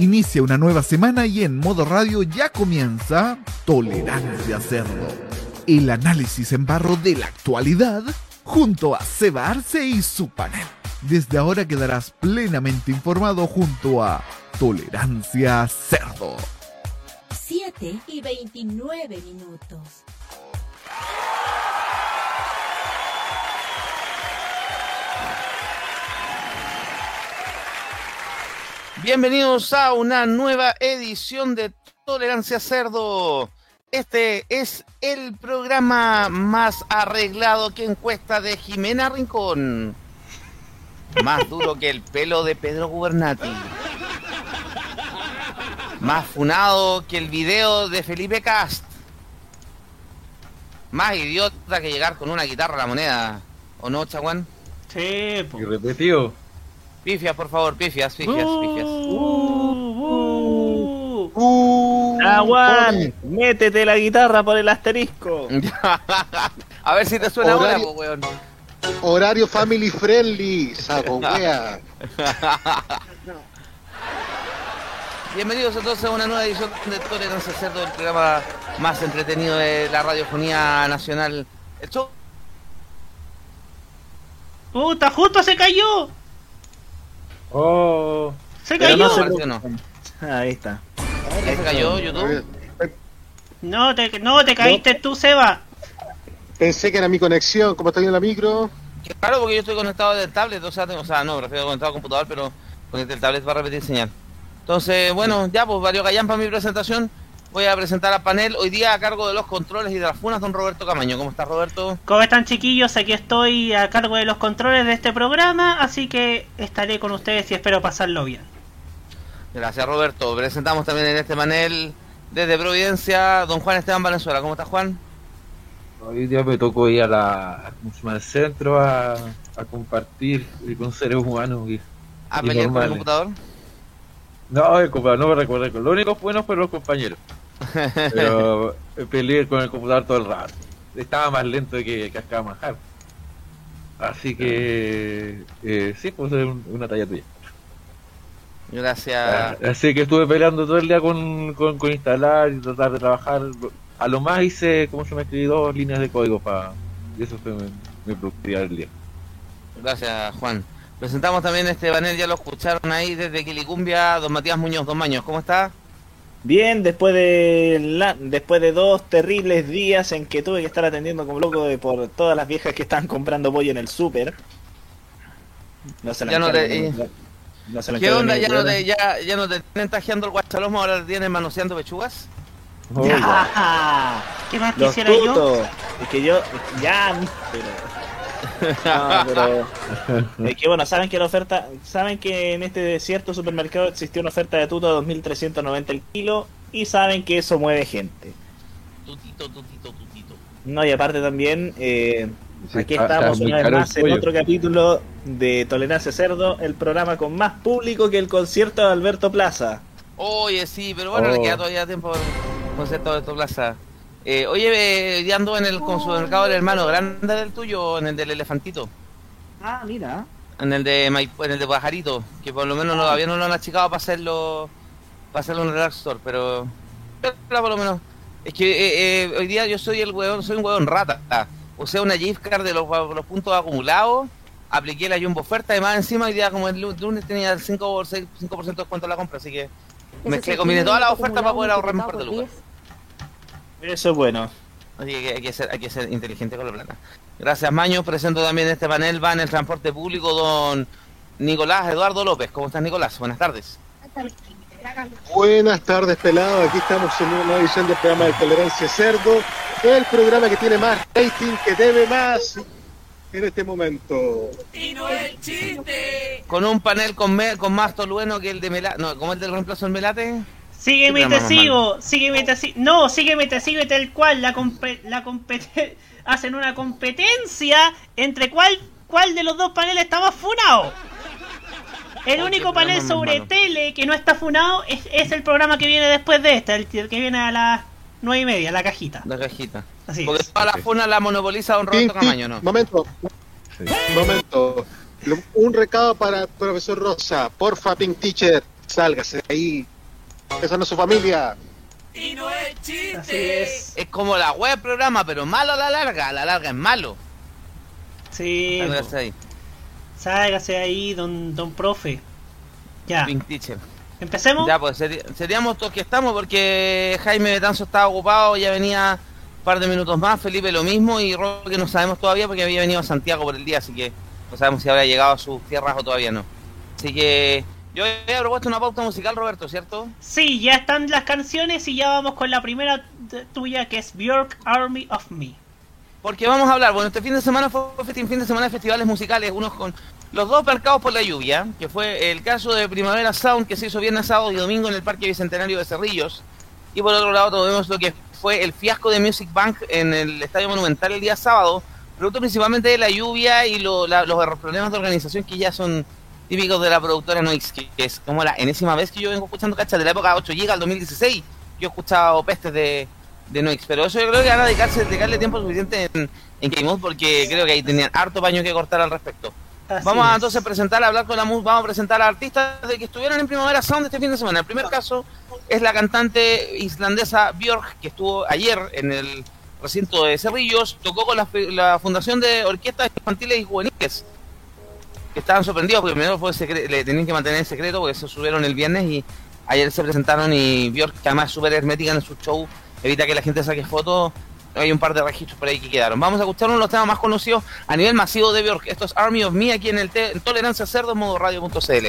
Inicia una nueva semana y en modo radio ya comienza Tolerancia Cerdo. El análisis en barro de la actualidad junto a Seba Arce y su panel. Desde ahora quedarás plenamente informado junto a Tolerancia Cerdo. 7 y 29 minutos. Bienvenidos a una nueva edición de Tolerancia Cerdo. Este es el programa más arreglado que encuesta de Jimena Rincón. Más duro que el pelo de Pedro Gubernati. Más funado que el video de Felipe Cast. Más idiota que llegar con una guitarra a la moneda. ¿O no, Chaguán? Sí, po. Y repetido. Pifias, por favor, pifias, pifias, pifias. Uh, uh. Uh, Aguán, métete la guitarra por el asterisco. A ver si te suena ahora, Horario- po, weón. Horario family friendly, saco wea. Bienvenidos entonces a una nueva edición de Tolerancia Cerdo, el programa más entretenido de la radiofonía nacional. El show Puta, justo se cayó. Oh, Se cayó. no se- ¿Apareció o no? ahí está. ¿Ya se cayó YouTube? No, te, no, te caíste tú, Seba. Pensé que era mi conexión, como está bien la micro. Raro porque yo estoy conectado del tablet, o sea, tengo- o sea no, me refiero conectado al computador, pero conecté el tablet para repetir señal. Entonces, bueno, ya pues varios galán para mi presentación. Voy a presentar al panel hoy día a cargo de los controles y de las funas, don Roberto Camaño. ¿Cómo está Roberto? ¿Cómo están chiquillos? Aquí estoy a cargo de los controles de este programa, así que estaré con ustedes y espero pasarlo bien. Gracias Roberto. Presentamos también en este panel desde Providencia, don Juan Esteban Valenzuela. ¿Cómo está Juan? Hoy día me tocó ir a la al centro a, a compartir con seres humanos. Y, ¿A Y pelear con el computador? no, el compa- no me recuerdo. Lo único bueno fueron los compañeros. Pero peleé con el computador todo el rato. Estaba más lento que cascaba manjar. Así que eh, sí, pues es un- una talla tuya. Gracias. Así que estuve peleando todo el día con, con, con instalar y tratar de trabajar. A lo más hice, como se me escribí, dos líneas de código para. Y eso fue mi, mi productividad del día. Gracias, Juan. Presentamos también este panel, ya lo escucharon ahí desde Quilicumbia, don Matías Muñoz, don Maños. ¿Cómo está? Bien, después de la- después de dos terribles días en que tuve que estar atendiendo como loco de por todas las viejas que estaban comprando pollo en el súper. No se la Ya no te- no- no se la ¿Qué onda? ¿Ya no, te, ya, ¿Ya no te tienen tajeando el guachalomo, ahora te tienen manoseando pechugas? Oh, ya. ¿Qué más Los quisiera yo? Es que yo. Ya, pero. No, pero. Es que bueno, saben que la oferta. Saben que en este cierto supermercado existió una oferta de tuto a 2390 el kilo. Y saben que eso mueve gente. Tutito, tutito, tutito. No, y aparte también, eh, Sí, aquí está- estamos una vez más en otro capítulo de Tolerancia Cerdo, el programa con más público que el concierto de Alberto Plaza. Oye, sí, pero bueno, le Oh. queda todavía tiempo para el concepto de tu plaza. Eh, oye, eh, ya ando en el con supermercado del hermano grande del tuyo, o en el del elefantito, Ah, mira. en el de en el de Pajarito, que por lo menos no- todavía no lo han achicado para hacerlo, para hacerlo un relax store, pero, pero por lo menos, es que eh, eh, hoy día yo soy el hueón, soy un hueón rata, ah, usé una gift card de los, los puntos acumulados, apliqué la jumbo oferta y más encima hoy día como el lu- lunes tenía el 5 por 6 5% de descuento en la compra, así que mezclé, combiné todas las ofertas para poder ahorrar un par de lucas. Eso es bueno. Así que hay que ser, hay que ser inteligente con la plata. Gracias, Maño. Presento también en este panel, va en el transporte público don Nicolás Eduardo López. ¿Cómo estás, Nicolás? Buenas tardes. Buenas tardes, pelado. Aquí estamos en una nueva edición del programa de Tolerancia Cerdo. El programa que tiene más rating, que debe más en este momento. Con un panel con, me- con más tolueno que el de Melate. No, como el del reemplazo del Melate. Sígueme y Sí, te sigo, sígueme y te sigo. No, sígueme y te sigo y tal cual. La, la hacen una competencia entre cuál, cuál de los dos paneles está más funado. El único panel sobre malo. tele que no está funado es, es el programa que viene después de este, el que viene a las nueve y media, la cajita. La cajita. Así Porque es. toda la funa la monopoliza don Roberto. Camaño, ¿no? Momento, momento. Lo- Un recado para el profesor Rosa. Porfa, Pink Teacher. Sálgase de ahí. Esa no es su familia. Así es. Es como la web programa, pero malo a la larga. A la larga es malo. Sí. Sálgase ahí. Sálgase ahí, don, don profe. Ya. Pink Teacher. ¿Empecemos? Ya, pues seri- seríamos todos que estamos porque Jaime Betanzo estaba ocupado, ya venía un par de minutos más, Felipe lo mismo y Roque no sabemos todavía porque había venido a Santiago por el día, así que no sabemos si habrá llegado a sus tierras o todavía no. Así que yo había propuesto una pauta musical, Roberto, ¿cierto? Sí, ya están las canciones y ya vamos con la primera tuya que es Björk Army of Me. Porque vamos a hablar, bueno, este fin de semana fue un fin de semana de festivales musicales, unos con los dos marcados por la lluvia, que fue el caso de Primavera Sound, que se hizo viernes, sábado y domingo en el Parque Bicentenario de Cerrillos. Y por otro lado tuvimos lo que fue el fiasco de Music Bank en el Estadio Monumental el día sábado, producto principalmente de la lluvia y lo- la- los problemas de organización que ya son típicos de la productora Noix, que, es como la enésima vez que yo vengo escuchando cachas de la época 8 GB al 2016. Yo he escuchado pestes de, de Noix, pero eso yo creo que van a dedicarse, dedicarle tiempo suficiente en, en Game Mode porque creo que ahí tenían harto paño que cortar al respecto. Así Vamos a es. entonces presentar, a hablar con la música, vamos a presentar a artistas de que estuvieron en Primavera Sound este fin de semana. El primer caso es la cantante islandesa Björk, que estuvo ayer en el recinto de Cerrillos, tocó con la, la Fundación de Orquestas Infantiles y Juveniles, estaban sorprendidos porque primero fue le tenían que mantener en secreto porque se subieron el viernes y ayer se presentaron y Björk, que además es súper hermética en su show, evita que la gente saque fotos. Hay un par de registros por ahí que quedaron. Vamos a escuchar uno de los temas más conocidos a nivel masivo de Björk. Esto es Army of Me aquí en el en Tolerancia Cerdo modo radio.cl.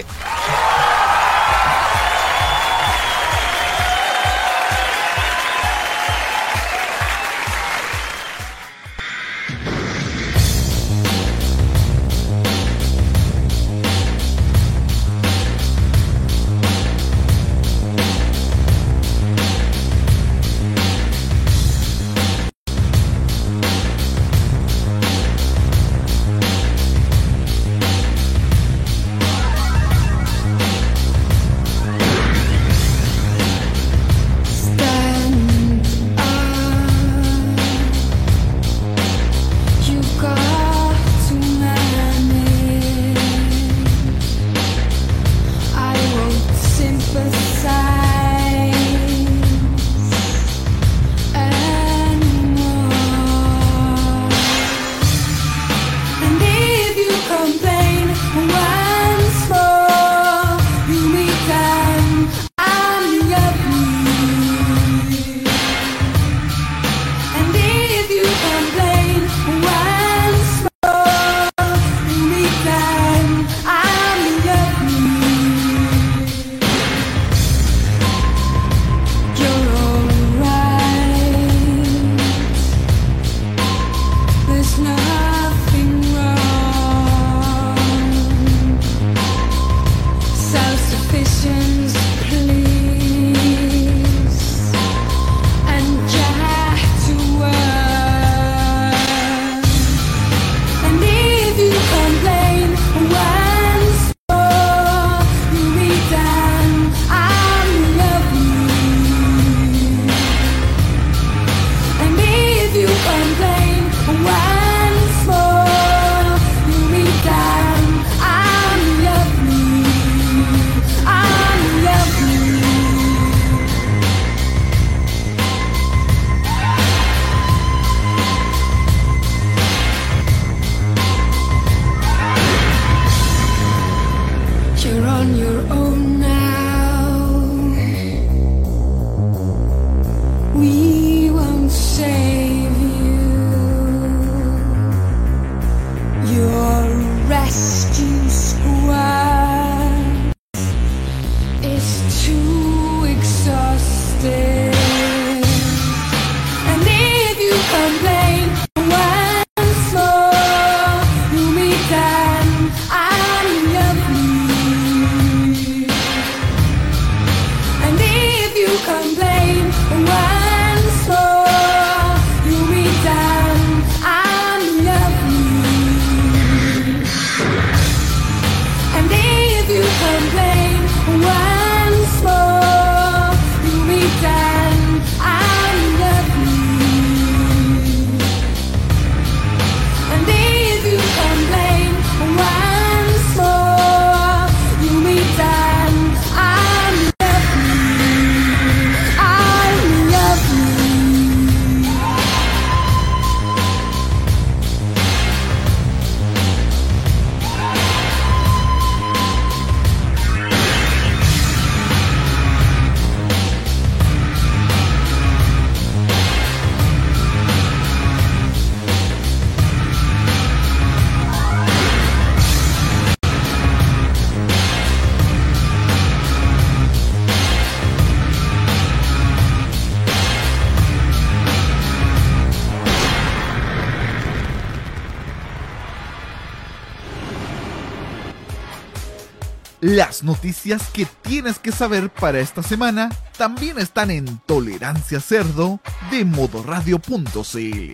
Las noticias que tienes que saber para esta semana también están en Tolerancia Cerdo de modoradio.cl.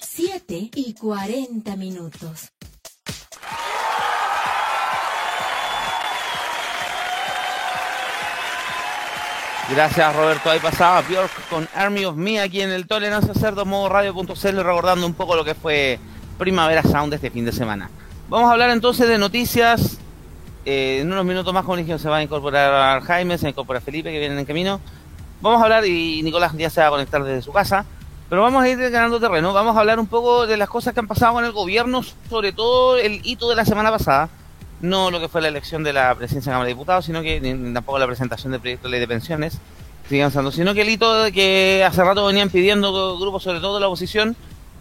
7 y 40 minutos. Gracias Roberto. Ahí pasaba Bjork con Army of Me aquí en el Tolerancia Cerdo modo radio.cl recordando un poco lo que fue Primavera Sound este fin de semana. Vamos a hablar entonces de noticias. Eh, en unos minutos más, como dije, se va a incorporar Jaime, se incorpora Felipe que vienen en camino. Vamos a hablar y Nicolás ya se va a conectar desde su casa. Pero vamos a ir ganando terreno. Vamos a hablar un poco de las cosas que han pasado con el gobierno, sobre todo el hito de la semana pasada. No lo que fue la elección de la presidencia de la Cámara de Diputados, sino que tampoco la presentación del proyecto de ley de pensiones, avanzando, sino que el hito que hace rato venían pidiendo grupos, sobre todo de la oposición,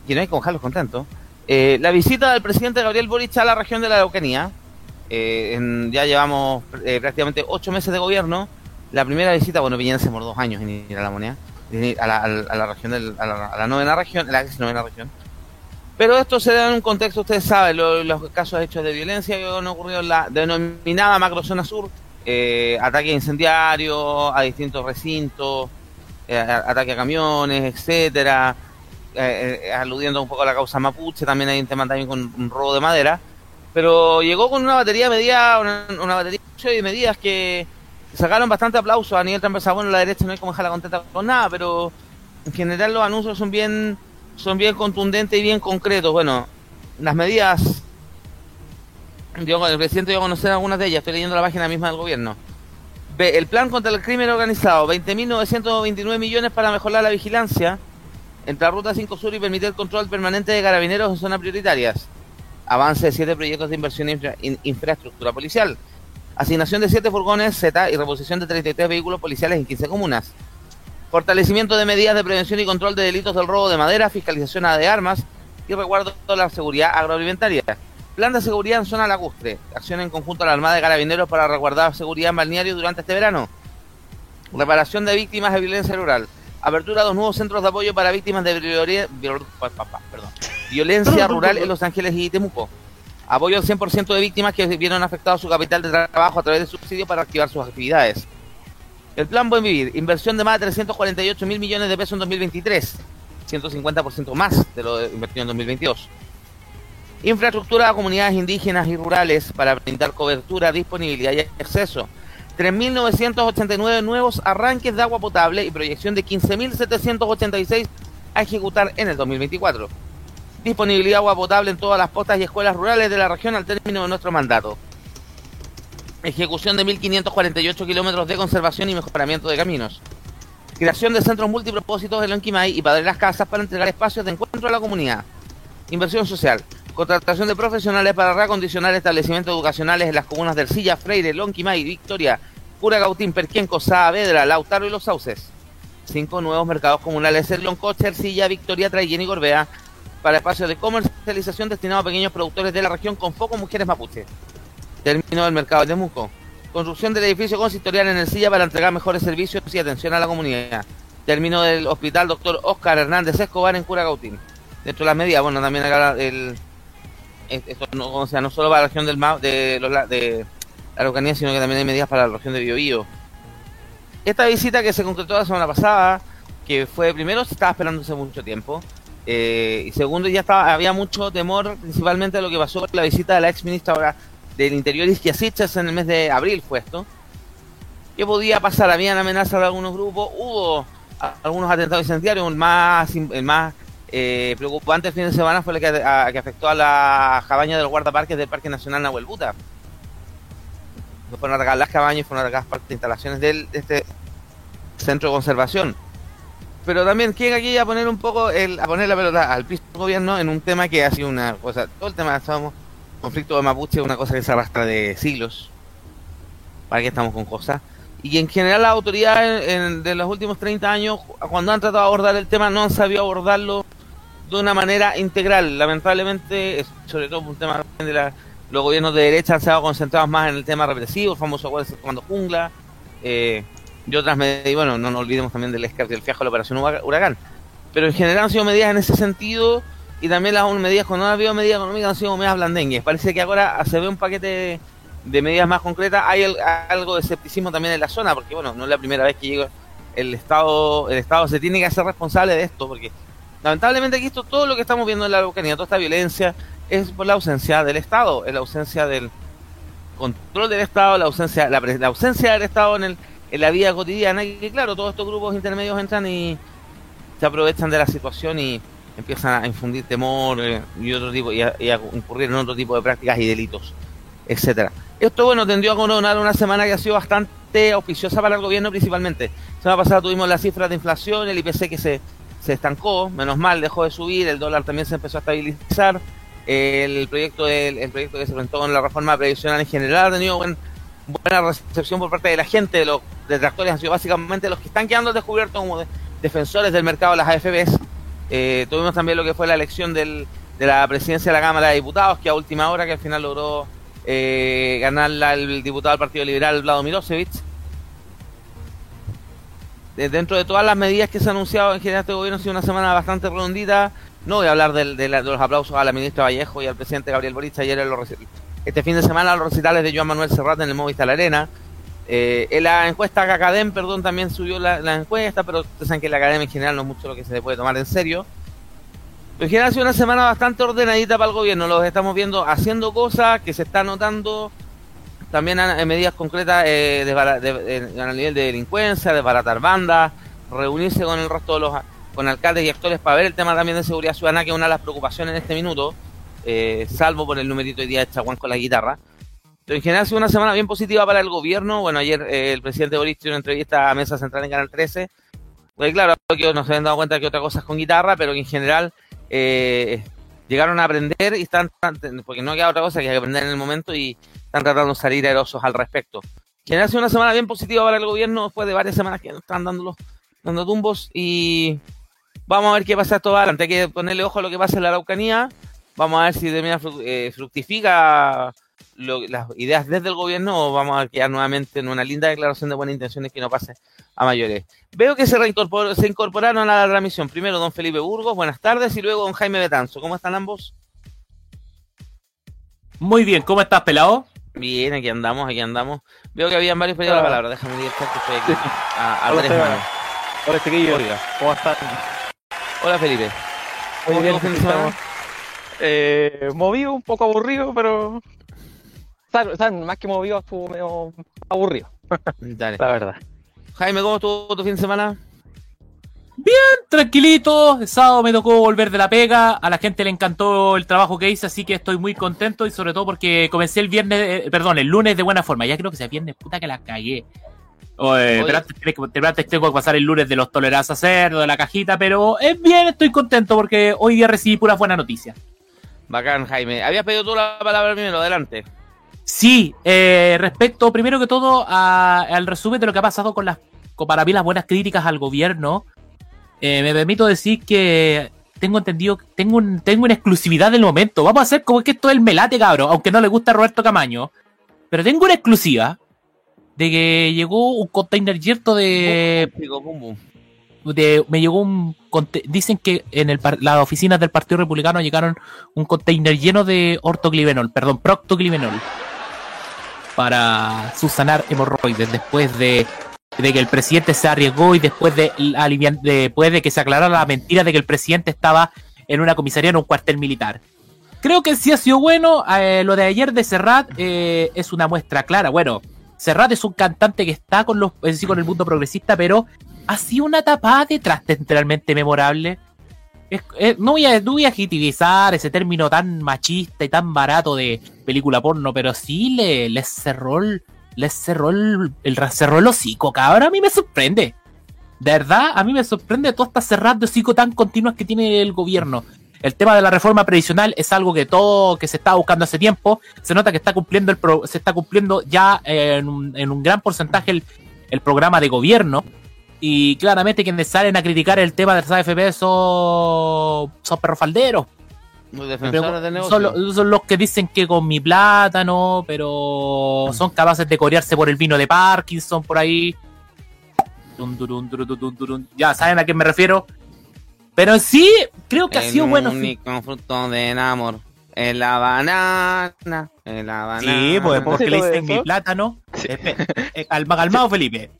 y no hay que dejarlos contentos, eh, la visita del presidente Gabriel Boric a la región de la Araucanía. Eh, en- ya llevamos eh, prácticamente ocho meses de gobierno. La primera visita, bueno, Piñera se por dos años en ir a la moneda, a la, a región, del- a, la, a la novena región, la ex novena región. Pero esto se da en un contexto, ustedes saben, lo- los casos hechos de violencia que han ocurrido en la denominada macrozona sur, eh, ataques incendiarios a distintos recintos, eh, ataque a camiones, etcétera, eh, eh, aludiendo un poco a la causa mapuche, también hay un tema también con un robo de madera, pero llegó con una batería de medidas, una, una batería de medidas que sacaron bastante aplauso a nivel transversal. Bueno, la derecha no hay como dejarla contenta con nada, pero en general los anuncios son bien son bien contundentes y bien concretos. Bueno, las medidas, yo, el presidente dio a conocer algunas de ellas, estoy leyendo la página misma del gobierno. El plan contra el crimen organizado, 20.929 millones para mejorar la vigilancia entre la Ruta 5 Sur y permitir el control permanente de carabineros en zonas prioritarias. Avance de siete proyectos de inversión en infra- in- infraestructura policial. Asignación de siete furgones Z y reposición de 33 vehículos policiales en 15 comunas. Fortalecimiento de medidas de prevención y control de delitos del robo de madera, fiscalización de armas y resguardo de la seguridad agroalimentaria. Plan de seguridad en zona lacustre. Acción en conjunto a la Armada de Carabineros para resguardar seguridad en balneario durante este verano. Reparación de víctimas de violencia rural. Apertura de dos nuevos centros de apoyo para víctimas de violen- viol- pa- pa- pa- perdón, violencia rural en Los Ángeles y Temuco. Apoyo al 100% de víctimas que vieron afectado su capital de trabajo a través de subsidios para activar sus actividades. El plan Buen Vivir, inversión de más de 348 mil millones de pesos en 2023, 150% más de lo invertido en 2022. Infraestructura a comunidades indígenas y rurales para brindar cobertura, disponibilidad y acceso. 3.989 nuevos arranques de agua potable y proyección de 15.786 a ejecutar en el 2024. Disponibilidad de agua potable en todas las postas y escuelas rurales de la región al término de nuestro mandato. Ejecución de 1.548 kilómetros de conservación y mejoramiento de caminos. Creación de centros multipropósitos en Lonquimay y Padre Las Casas para entregar espacios de encuentro a la comunidad. Inversión social. Contratación de profesionales para reacondicionar establecimientos educacionales en las comunas del Silla, Freire, Lonquimay, Victoria, Curagautín, Perquenco, Saavedra, Lautaro y Los Sauces. Cinco nuevos mercados comunales en Loncoche, Ercilla, Victoria, Traillén y Gorbea para espacios de comercialización destinados a pequeños productores de la región con foco mujeres mapuche. Término del mercado de Temuco. Construcción del edificio consistorial en el Silla para entregar mejores servicios y atención a la comunidad. Término del hospital Dr. Oscar Hernández Escobar en Curagautín. Dentro de las medidas, bueno, también acá el, esto no, o sea, no solo para la región del de, la- de la Araucanía, sino que también hay medidas para la región de Biobío. Esta visita que se concretó la semana pasada, que fue primero se estaba esperando hace mucho tiempo, eh, y segundo ya estaba, había mucho temor, principalmente de lo que pasó con la visita de la ex ministra del Interior Isquia Sichas en el mes de abril fue esto. ¿Qué podía pasar? Habían amenazas de algunos grupos, hubo algunos atentados incendiarios, más, el más eh, preocupante el fin de semana fue el que, afectó a la cabaña de los guardaparques del Parque Nacional Nahuel Buta. Fueron atacadas las cabañas, fueron atacadas parte de instalaciones del, de este centro de conservación. Pero también quieren aquí a poner un poco, el, a poner la pelota al piso del gobierno en un tema que ha sido una cosa, todo el tema, sabemos, conflicto de Mapuche es una cosa que se arrastra de siglos. ¿Para qué estamos con cosas? Y en general las autoridades en- en- de los últimos 30 años, cuando han tratado de abordar el tema, no han sabido abordarlo de una manera integral. Lamentablemente, sobre todo por un tema de la, los gobiernos de derecha han estado concentrados más en el tema represivo, el famoso cuando jungla, eh, y otras medidas, y bueno, no nos olvidemos también del escape del fiajo de la operación Hura- Huracán. Pero en general han sido medidas en ese sentido y también las medidas, cuando no ha habido medidas económicas han sido medidas blandengues. Parece que ahora se ve un paquete de, medidas más concretas. Hay algo de escepticismo también en la zona, porque bueno, no es la primera vez que llega el Estado, el Estado se tiene que hacer responsable de esto, porque lamentablemente aquí esto, todo lo que estamos viendo en la Araucanía, toda esta violencia, es por la ausencia del Estado, es la ausencia del control del Estado, la ausencia, la, la ausencia del Estado en, el, en la vida cotidiana, y que claro, todos estos grupos intermedios entran y se aprovechan de la situación y empiezan a infundir temor eh, y otro tipo y a incurrir en otro tipo de prácticas y delitos, etcétera. Esto bueno tendió a coronar una semana que ha sido bastante auspiciosa para el gobierno principalmente. La semana pasada tuvimos las cifras de inflación, el IPC que se, se estancó, menos mal, dejó de subir, el dólar también se empezó a estabilizar, el proyecto del, el proyecto que se presentó en la reforma previsional en general ha tenido buen- buena recepción por parte de la gente, los detractores han sido básicamente los que están quedando descubiertos como de- defensores del mercado de las AFBs. Eh, tuvimos también lo que fue la elección del, de la presidencia de la Cámara de Diputados, que a última hora, que al final logró eh, ganarla el diputado del Partido Liberal, Vlado Milosevic. De- dentro de todas las medidas que se han anunciado en general este gobierno, ha sido una semana bastante redondita. No voy a hablar del- de, la- de los aplausos a la ministra Vallejo y al presidente Gabriel Boric ayer en los este fin de semana los recitales de Joan Manuel Serrat en el Movistar Arena. Eh, en la encuesta que Academ, perdón, también subió la, encuesta, pero ustedes saben que la Academia en general no es mucho lo que se le puede tomar en serio. Pero en general ha sido una semana bastante ordenadita para el gobierno. Los estamos viendo haciendo cosas que se están notando también en medidas concretas eh, de, de- a nivel de delincuencia, de baratar bandas, reunirse con el resto de los con alcaldes y actores para ver el tema también de seguridad ciudadana, que es una de las preocupaciones en este minuto, eh, salvo por el numerito hoy día de Chaguán con la guitarra. Pero en general ha sido una semana bien positiva para el gobierno. Bueno, ayer eh, el presidente Boris dio una entrevista a Mesa Central en Canal 13. Porque claro, que nos habían dado cuenta que otra cosa es con guitarra, pero que en general eh, llegaron a aprender y están, porque no queda otra cosa que aprender en el momento y están tratando de salir aerosos al respecto. En general ha sido una semana bien positiva para el gobierno después de varias semanas que están dando, dando tumbos y vamos a ver qué pasa esto va adelante. Hay que ponerle ojo a lo que pasa en la Araucanía. Vamos a ver si termina eh, fructifica las ideas desde el gobierno o vamos a quedar nuevamente en una linda declaración de buenas intenciones que no pase a mayores. Veo que se, reincorpor- se incorporaron a la transmisión. Primero don Felipe Burgos, buenas tardes, y luego don Jaime Betanzo. ¿Cómo están ambos? Muy bien, ¿cómo estás, pelado? Bien, aquí andamos, aquí andamos. Veo que habían varios pedidos la palabra. Déjame directar que estoy aquí a, a Hola, tres Esteban. manos. Hola, chiquillos. Oiga. ¿Cómo están? Hola Felipe. Muy ¿Cómo bien, fin. Eh, movido, un poco aburrido, pero. Saben, Más que movido, estuvo medio aburrido, Dale. la verdad. Jaime, ¿cómo estuvo tu fin de semana? Tranquilito, el sábado me tocó volver de la pega, a la gente le encantó el trabajo que hice, así que estoy muy contento y sobre todo porque comencé el viernes, eh, perdón, el lunes de buena forma, ya creo que sea viernes, puta que la cagué. Oye, Oye. antes tengo que pasar el lunes de los toleranzas cerdo, de la cajita, pero es bien, estoy contento porque hoy día recibí puras buenas noticias. Bacán, Jaime. Habías pedido tú la palabra primero, adelante. Sí, eh, respecto primero que todo a- al resumen de lo que ha pasado con las, con para mí las buenas críticas al gobierno, eh, me permito decir que tengo entendido, tengo, un, tengo una exclusividad del momento. Vamos a hacer como que esto es el melate, cabrón, aunque no le gusta a Roberto Camaño. Pero tengo una exclusiva de que llegó un container lleno de, de- me llegó un dicen que en el las oficinas del Partido Republicano llegaron un container lleno de ortoclivenol, perdón, proctoclivenol para subsanar hemorroides después de, de que el presidente se arriesgó y después de, después de que se aclarara la mentira de que el presidente estaba en una comisaría en un cuartel militar. Creo que sí ha sido bueno. eh, lo de ayer de Serrat eh, es una muestra clara. Bueno, Serrat es un cantante que está con los, es decir, con el mundo progresista, pero ha sido una tapada detrás temporalmente memorable. No, voy a, no a ese término tan machista y tan barato de película porno, pero sí le, le cerró el, le cerró el, el, cerró el hocico, cabrón. A mí me sorprende. De verdad, a mí me sorprende todas estas cerradas de hocico tan continuas que tiene el gobierno. El tema de la reforma previsional es algo que todo, que se está buscando hace tiempo. Se nota que está cumpliendo el se está cumpliendo ya en, un, en un gran porcentaje el, el programa de gobierno. Y claramente quienes salen a criticar el tema de las AFP son, son perrofalderos. Defensores negocio. Son, lo- son los que dicen que con mi plátano, pero son capaces de corearse por el vino de Parkinson por ahí. Ya saben a qué me refiero. Pero sí, creo que ha El sido bueno. único fruto del amor es la banana. Es la banana. Sí, pues porque le dicen mi plátano. Eh, calma, calmado, Felipe.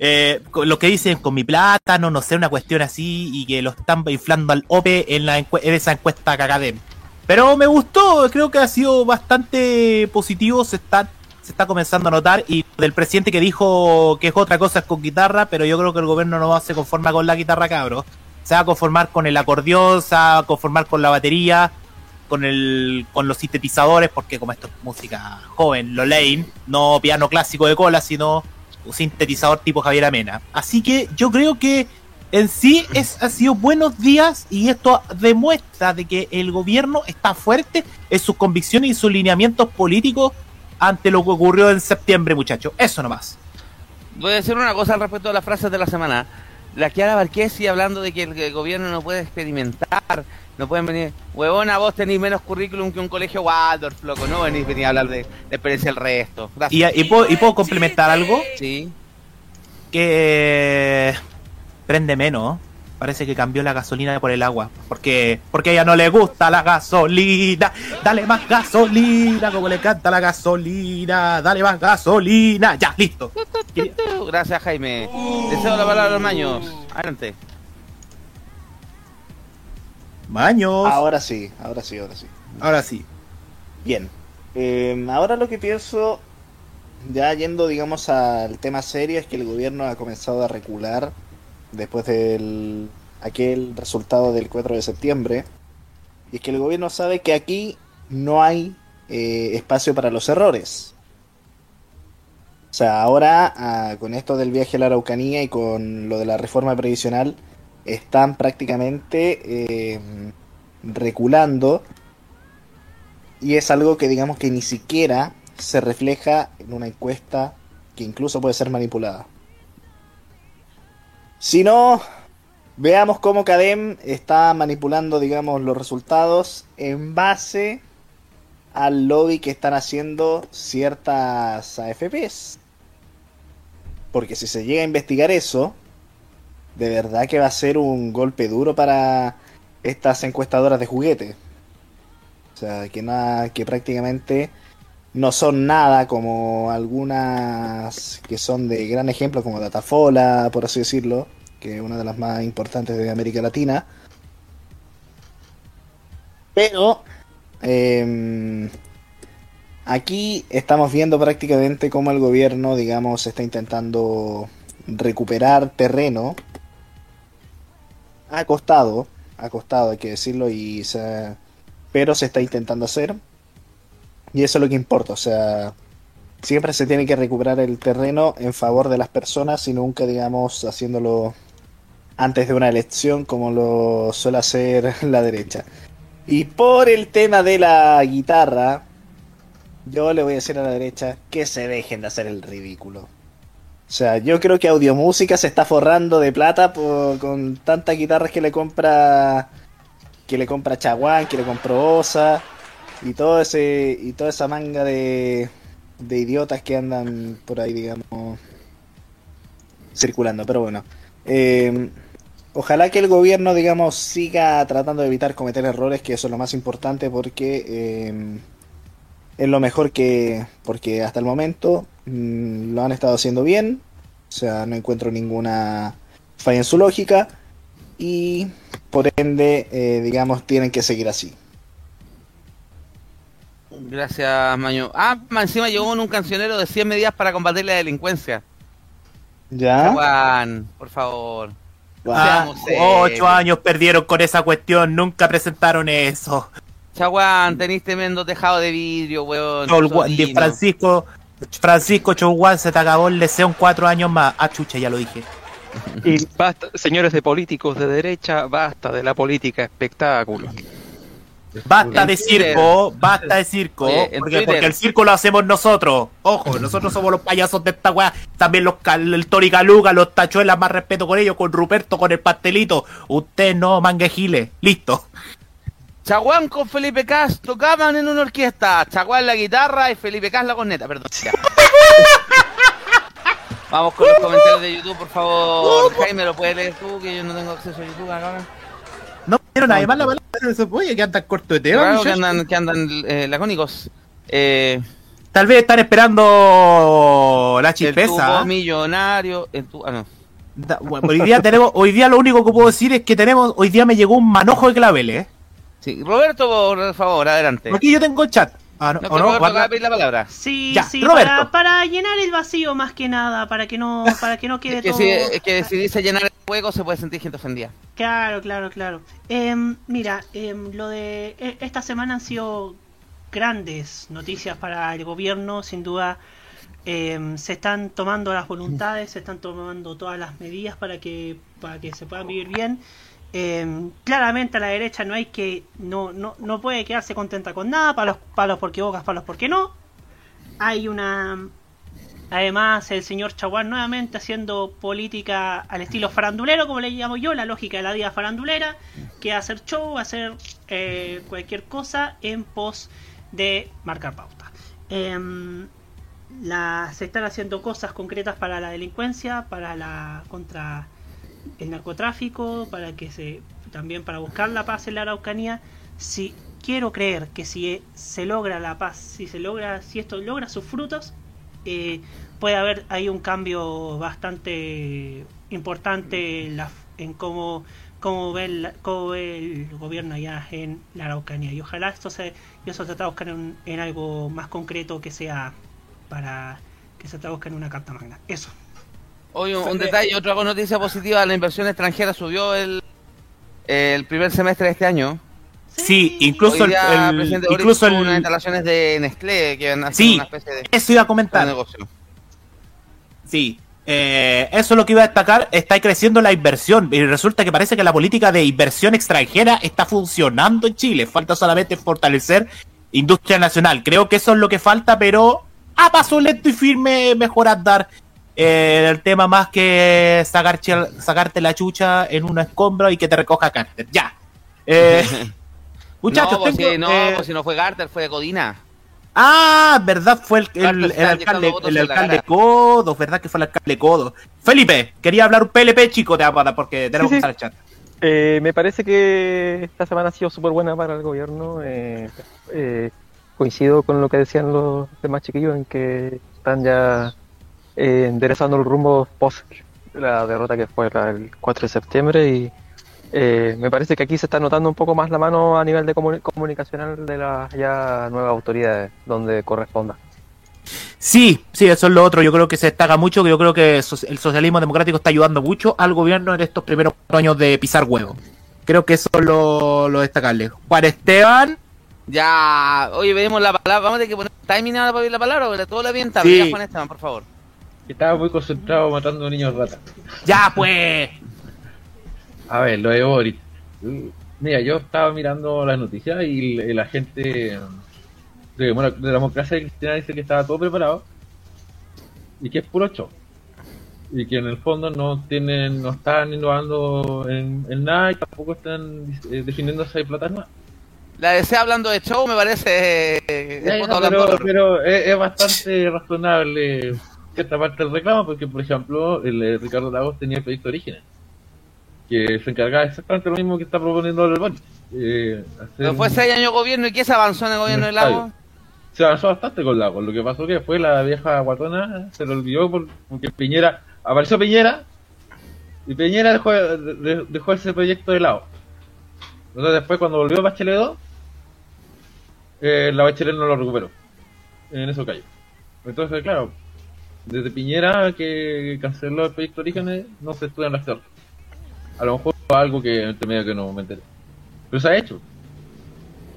Eh, lo que dicen con mi plátano, no sé, una cuestión así, y que lo están inflando al OPE en, la encue- en esa encuesta Cacadem. Pero me gustó, creo que ha sido bastante positivo, se está, se está comenzando a notar, y del presidente que dijo que es otra cosa es con guitarra, pero yo creo que el gobierno no se conforma con la guitarra, cabros. Se va a conformar con el acordeón, se va a conformar con la batería, con el con los sintetizadores, porque como esto es música joven, lo lane, no piano clásico de cola, sino un sintetizador tipo Javier Amena. Así que yo creo que en sí es, ha sido buenos días y esto demuestra de que el gobierno está fuerte en sus convicciones y sus lineamientos políticos ante lo que ocurrió en septiembre, muchachos. Eso nomás. Voy a decir una cosa al respecto de las frases de la semana. La Kiara Barqués sigue hablando de que el, el gobierno no puede experimentar, no pueden venir. Huevona, vos tenés menos currículum que un colegio Waldorf, loco. No venís venir a hablar de, de experiencia del resto. Y, Gracias. y puedo, y puedo complementar algo Sí. que prende menos. Parece que cambió la gasolina por el agua. Porque, porque a ella no le gusta la gasolina. Dale más gasolina, como le encanta la gasolina. Dale más gasolina. Ya, listo. Gracias, Jaime. Deseo la palabra a los maños. Adelante. Maños. Ahora sí, ahora sí, ahora sí. Ahora sí. Bien. Eh, ahora lo que pienso, ya yendo, digamos, al tema serio, es que el gobierno ha comenzado a recular después del aquel resultado del 4 de septiembre. Y es que el gobierno sabe que aquí no hay eh, espacio para los errores. O sea, ahora ah, con esto del viaje a la Araucanía y con lo de la reforma previsional, están prácticamente eh, reculando y es algo que digamos que ni siquiera se refleja en una encuesta que incluso puede ser manipulada. Si no, veamos cómo Cadem está manipulando, digamos, los resultados en base al lobby que están haciendo ciertas AFPs. Porque si se llega a investigar eso, de verdad que va a ser un golpe duro para estas encuestadoras de juguete. O sea, que, nada, que prácticamente no son nada como algunas que son de gran ejemplo, como Datafola, por así decirlo, que es una de las más importantes de América Latina. Pero eh, aquí estamos viendo prácticamente cómo el gobierno, digamos, está intentando recuperar terreno. Ha costado, ha costado, hay que decirlo, y se- pero se está intentando hacer. Y eso es lo que importa, o sea, siempre se tiene que recuperar el terreno en favor de las personas y nunca, digamos, haciéndolo antes de una elección como lo suele hacer la derecha. Y por el tema de la guitarra, yo le voy a decir a la derecha que se dejen de hacer el ridículo. O sea, yo creo que Audiomúsica se está forrando de plata con tantas guitarras que le compra que le compra Chaguán, que le compró Osa y todo ese y toda esa manga de de idiotas que andan por ahí, digamos, circulando. Pero bueno, eh, ojalá que el gobierno, digamos, siga tratando de evitar cometer errores, que eso es lo más importante porque eh, es lo mejor que, porque hasta el momento mm, lo han estado haciendo bien, o sea, no encuentro ninguna falla en su lógica y por ende, eh, digamos, tienen que seguir así. Gracias, Maño. Ah, más encima llegó un cancionero de 100 medidas para combatir la delincuencia. ¿Ya? Juan, por favor. Ah, ocho años perdieron con esa cuestión, nunca presentaron eso. Chaguán, tenés tremendo tejado de vidrio, weón. Chol-. Francisco, Francisco Chouwan se te acabó el deseo en cuatro años más. Ah, chucha, ya lo dije. Y basta, señores de políticos de derecha, basta de la política espectáculo. Basta de circo, basta de circo, Oye, porque, el circo lo hacemos nosotros. Ojo, nosotros somos los payasos de esta weá. También los el Tori Caluga, los tachuelas, más respeto con ellos, con Ruperto, con el pastelito. Usted no, manguejile. Listo. Chaguán con Felipe Cas tocaban en una orquesta. Chaguán la guitarra y Felipe Cas la corneta, perdón. ya. Vamos con los comentarios de YouTube, por favor. Jaime, ¿lo puedes leer tú? Que yo no tengo acceso a YouTube acá. No pusieron nadie más la palabra, eso, oye, que andan corto de tema, Claro que andan, que andan eh, lacónicos. Eh, Tal vez están esperando la el chispeza. millonario. El tu- ah, no. Da- bueno, hoy día tenemos, hoy día lo único que puedo decir es que tenemos, hoy día me llegó un manojo de claveles. ¿eh? Sí, Roberto, por favor, adelante. Aquí yo tengo el chat. Ah, no, No, ¿o que no? Roberto Guarda- acaba de pedir la palabra. Sí, Ya, sí, Roberto. para, para llenar el vacío más que nada, para que no, para que no quede Es que, todo. si, es que si dice llenar el juego se puede sentir gente ofendida. Claro, claro, claro. Em, mira, em, lo de e- esta semana han sido grandes noticias para el gobierno, sin duda. em, se están tomando las voluntades, se están tomando todas las medidas para que para que se puedan vivir bien. Em, claramente a la derecha no hay que no, no, no puede quedarse contenta con nada, palos palos porque bocas, palos porque no. Hay una Además, el señor Chaguar nuevamente haciendo política al estilo farandulero, como le llamo yo, la lógica de la vida farandulera, que hacer show, hacer eh, cualquier cosa en pos de marcar pauta. Em, la- se están haciendo cosas concretas para la delincuencia, para la contra el narcotráfico, para que se también para buscar la paz en la Araucanía. Si quiero creer que si se logra la paz, si se logra, si esto logra sus frutos, eh, puede haber ahí un cambio bastante importante en, la, en cómo, cómo, ve el, cómo ve el gobierno allá en la Araucanía. Y ojalá esto se, y eso se traduzca en, en algo más concreto que sea para que se traduzca en una carta magna. Eso. Hoy un, un detalle, otra noticia positiva, la inversión extranjera subió el, el primer semestre de este año. Sí, incluso el, incluso unas el, instalaciones de Nestlé que van a hacer Sí, una especie de, eso iba a comentar. negocio. Sí, eh, eso es lo que iba a destacar. Está creciendo la inversión y resulta que parece que la política de inversión extranjera está funcionando en Chile. Falta solamente fortalecer industria nacional. Creo que eso es lo que falta, pero a paso lento y firme mejor andar. Eh, el tema más que sacar, sacarte la chucha en una escombro y que te recoja Carter. Ya. Eh, muchachos, no, pues tengo, si, no, eh, pues si no fue Garter, fue Codina. Ah, verdad, fue el, el, Carter el alcalde, el alcalde. Codo, ¿verdad que fue el alcalde Codo? Felipe, quería hablar un PLP chico de Apata porque tenemos Sí, que sí. pasar el chat. Eh, me parece que esta semana ha sido súper buena para el gobierno. eh, eh, coincido con lo que decían los demás chiquillos en que están ya eh, enderezando el rumbo post la derrota que fue la- el 4 de septiembre y eh, me parece que aquí se está notando un poco más la mano a nivel de comuni- comunicacional de las ya nuevas autoridades donde corresponda. Sí, sí, eso es lo otro. Yo creo que se destaca mucho, que yo creo que el socialismo democrático está ayudando mucho al gobierno en estos primeros cuatro años de pisar huevo. Creo que eso es lo, lo destacable. Juan Esteban, Ya, oye, pedimos la palabra. Vamos a tener que poner timing ahora para pedir la palabra, porque todo lo bien. Sí. Juan Esteban, por favor. Estaba muy concentrado matando niños ratas. ya pues. A ver, lo de Boris. Mira, yo estaba mirando las noticias y la gente de, bueno, de la democracia cristiana dice que estaba todo preparado y que es puro show. Y que en el fondo no tienen, no están innovando en, en nada y tampoco están eh, definiendo si hay plata nueva. La desea hablando de show me parece. eh, Ya, ya, pero es, es bastante razonable cierta parte del reclamo, porque por ejemplo, el eh, Ricardo Lagos tenía el proyecto Orígenes, que se encargaba exactamente lo mismo que está proponiendo el Boris. Eh, Pero fue seis años de gobierno y ¿qué se avanzó en el gobierno del lago? estadio. Se avanzó bastante con Lagos, lo que pasó que fue la vieja guatona, se lo olvidó por- porque Piñera, apareció Piñera, y Piñera dejó, de- dejó ese proyecto de lado. Entonces después cuando volvió Bachelet 2, eh, la Bachelet no lo recuperó. En eso cayó. Entonces, claro, desde Piñera que canceló el proyecto Orígenes, no se estudian las tierras. A lo mejor algo que entre medio que no me enteré. Pero se ha hecho.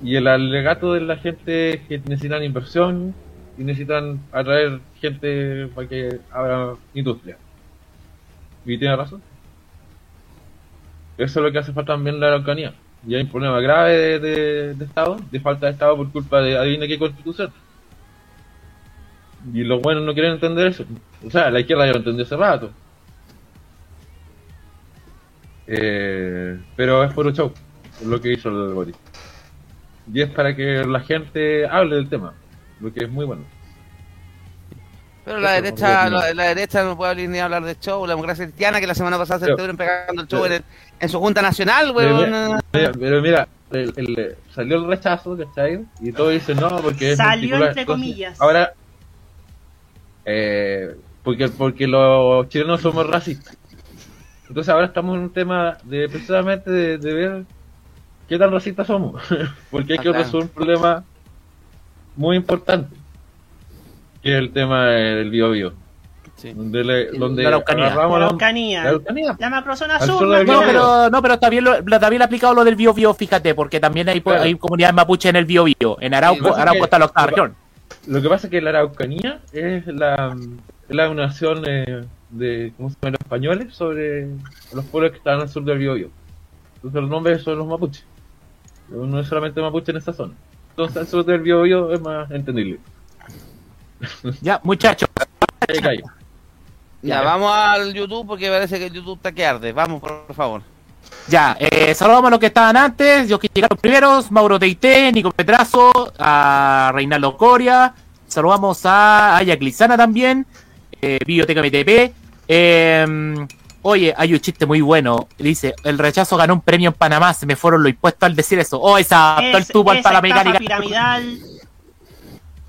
Y el alegato de la gente que necesitan inversión y necesitan atraer gente para que abra industria. Y tiene razón. Eso es lo que hace falta también la Araucanía. Y hay un problema grave de, de- de Estado, de falta de Estado por culpa de adivina qué constitución. Y los buenos no quieren entender eso. O sea, la izquierda ya lo entendió hace rato. Eh, pero es puro show, lo que hizo el Boris. Y es para que la gente hable del tema, lo que es muy bueno. Pero la Eso, derecha, no, la, la derecha no puede ni hablar de show, la democracia cristiana que la semana pasada se estuvieron pegando el show en, el- en su junta nacional, Pero, weón. mira, pero mira, el- el- salió el rechazo, ¿cachai? Y todos dicen no, porque es Salió entre Entonces, comillas. Ahora, eh, porque, porque los chilenos somos racistas. Entonces ahora estamos en un tema de precisamente de, de ver qué tan racistas somos. porque hay que resolver un problema muy importante. Que es el tema del bio bio. Sí. Donde, le, donde La Araucanía. agarramos La Araucanía. la Araucanía. Macrozona sur, No, pero, no, pero también lo, lo- también aplicado lo del Bio Bio, fíjate, porque también hay, Claro. hay comunidades mapuche en el Bio Bio. En Arauco, Sí, Arauco está la octava región. Lo que pasa es que la Araucanía es la, es la nación eh, de ¿cómo se llama? los españoles sobre los pueblos que están al sur del Biobío. Entonces los nombres son los mapuches. No es solamente mapuche en esa zona. Entonces al sur del Biobío es más entendible. Ya, muchachos. Ahí callo. Ya, Ya. vamos al YouTube porque parece que el YouTube está que arde. Vamos, por favor. Ya, eh, saludamos a los que estaban antes, los que llegaron primeros, Mauro Teité, Nico Petrazo, a Reinaldo Coria, saludamos a Aya Glizana también, eh, Biblioteca MTP. Eh, oye, hay un chiste muy bueno, dice, el rechazo ganó un premio en Panamá, se me fueron los impuestos al decir eso. Oh, esa adaptó el Es- tubo al piramidal.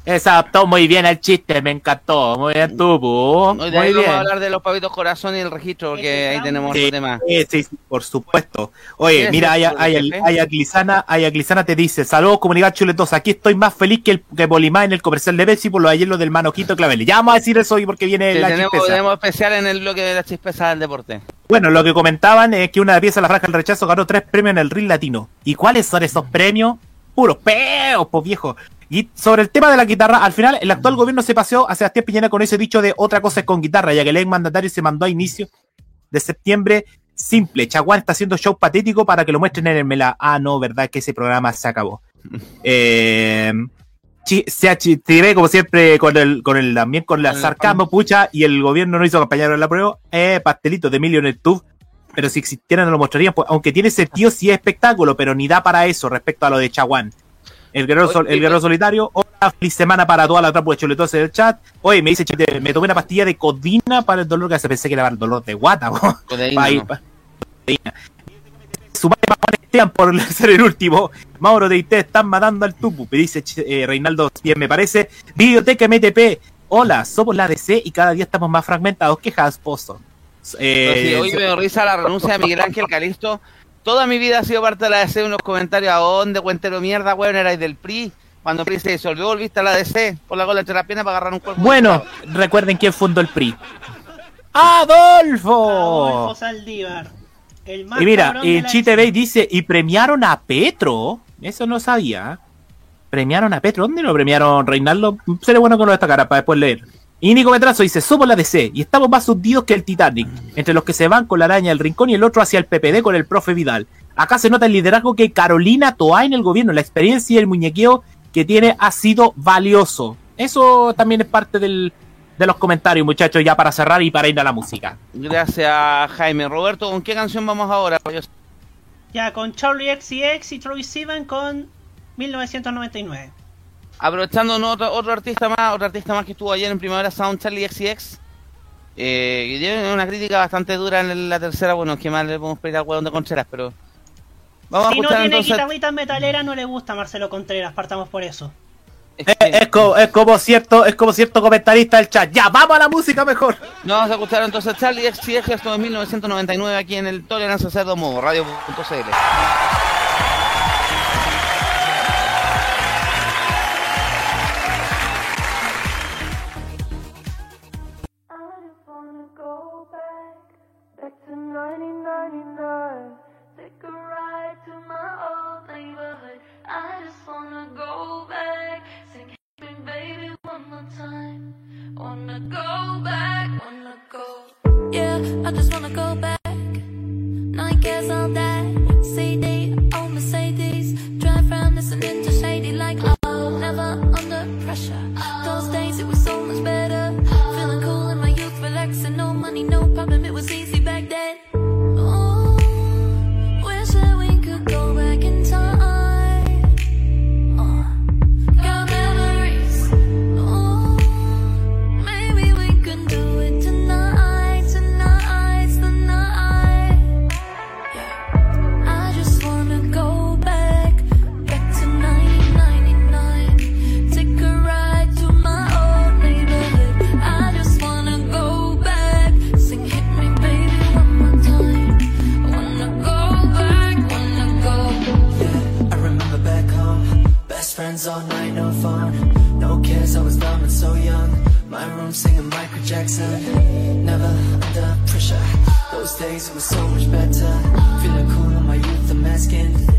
Esa adaptó muy bien al chiste, me encantó. Muy bien, tubo. Hoy de Muy ahí bien. vamos a hablar de los pavitos corazón y el registro porque Ese ahí tenemos Sí, otro tema. sí, sí, sí, por supuesto. Oye, ¿Quieres mira, Aya, Aya? Aya Glizana, Aya Glizana te dice, saludos comunidad chuletos, aquí estoy más feliz que el que Polimá en el comercial de Pepsi por lo de ayer lo del manojito clavel. Ya vamos a decir eso hoy porque viene Sí, la tenemos, chispeza. tenemos especial en el bloque de la chispeza del deporte. Bueno, lo que comentaban es que una pieza de la franja del rechazo ganó tres premios en el ring latino. ¿Y cuáles son esos premios? Puros peos, pues viejo. Y sobre el tema de la guitarra, al final el actual gobierno se paseó a Sebastián Piñera con ese dicho de otra cosa es con guitarra, ya que el ex mandatario se mandó a inicio de septiembre simple. Chaguán está haciendo show patético para que lo muestren en el Mela. Ah, no, verdad que ese programa se acabó. Eh, se como siempre con el, con el también con el- sarcasmo, pucha, y el gobierno no hizo campaña en la prueba. Eh, pastelitos de Emilio en el. Pero si existieran no lo mostrarían, pues, aunque tiene sentido si es espectáculo, pero ni da para eso respecto a lo de Chaguán. El guerrero, sol- el guerrero solitario, hola, feliz semana para toda la trapo de chuletos en el chat. Oye, me dice, Chete, me tomé una pastilla de codina para el dolor que se pensé que era para el dolor de guata. Codeína, no. codeína. Su madre más Juan Esteban por ser el último. Mauro de IT están matando al tupu. Me dice eh, Reinaldo, bien me parece. Biblioteca MTP. Hola, somos la DC y cada día estamos más fragmentados que Hasposo. Eh, hoy me risa la renuncia de Miguel Ángel Calisto. Toda mi vida ha sido parte de la DC. Unos comentarios a dónde, cuentero mierda, weón, erais del PRI. Cuando el PRI se disolvió, volviste a la DC. Por la cola entre las piernas para agarrar un cuerpo. bueno, recuerden quién fundó el PRI. ¡Adolfo! Adolfo Saldívar. El más Y mira, la Chite Bay dice, y premiaron a Petro. Eso no sabía. Premiaron a Petro. ¿Dónde lo premiaron, Reinaldo? Sería bueno que lo destacara para después leer. Y Nico Metrazo dice, somos la DC y estamos más hundidos que el Titanic, entre los que se van con la araña del rincón y el otro hacia el PPD con el profe Vidal. Acá se nota el liderazgo que Carolina Toa en el gobierno, la experiencia y el muñequeo que tiene ha sido valioso. Eso también es parte del, de los comentarios, muchachos, ya para cerrar y para ir a la música. Gracias, Jaime. Roberto, ¿con qué canción vamos ahora? Yo- Ya, con Charlie XCX y Troy Sivan con 1999. Aprovechando ¿no? otro, otro artista más, otro artista más que estuvo ayer en Primavera Sound, Charlie XCX. Eh, tiene una crítica bastante dura en la tercera, bueno, que más le podemos pedir al hueón de Contreras, pero... Vamos si a no tiene entonces... guitarritas metaleras, no le gusta a Marcelo Contreras, partamos por eso. Es es como, es como cierto, es como cierto comentarista del chat. Ya, vamos a la música mejor. No, vamos a escuchar entonces Charlie XCX, esto en 1999 aquí en el Tolerancia Cerdo Modo, radio.cl. Wanna go back, wanna go. Yeah, I just wanna go back. Nine years old that CD, old Days were so much better. Feeling cool in my youth, I'm asking.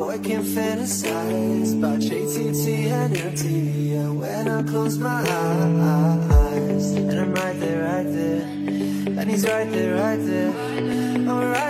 Boy can fantasize about JTT and MTV. And when I close my eyes, and I'm right there, right there, and he's right there, right there, I'm right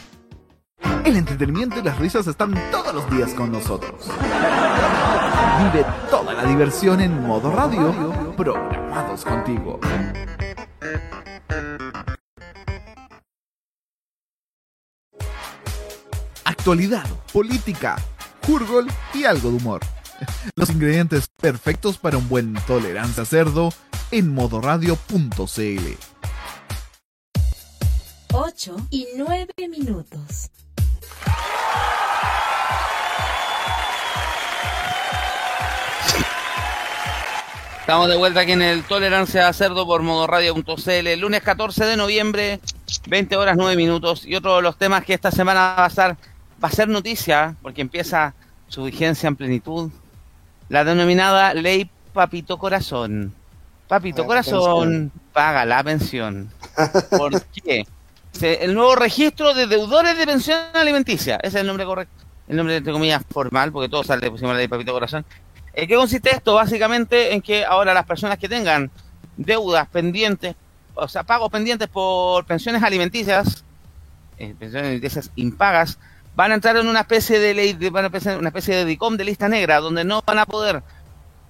El entretenimiento y las risas están todos los días con nosotros. Vive toda la diversión en modo radio, programados contigo. Actualidad, política, jurgol y algo de humor. Los ingredientes perfectos para un buen tolerancia cerdo en modoradio.cl. 8 y 9 minutos. Estamos de vuelta aquí en el Tolerancia a Cerdo por modoradio.cl, lunes 14 de noviembre, 20 horas 9 minutos. Y otro de los temas que esta semana va a estar, va a ser noticia, porque empieza su vigencia en plenitud, la denominada Ley Papito Corazón. Papito La Corazón pensión. paga la pensión. ¿Por qué? El nuevo registro de deudores de pensión alimenticia. Ese es el nombre correcto. El nombre, entre comillas, formal, porque todo sale pusimos la ley Papito Corazón. ¿En qué consiste esto? Básicamente en que ahora las personas que tengan deudas pendientes, o sea, pagos pendientes por pensiones alimenticias, eh, pensiones alimenticias impagas, van a entrar en una especie de ley, van a empezar una especie de DICOM de lista negra, donde no van a poder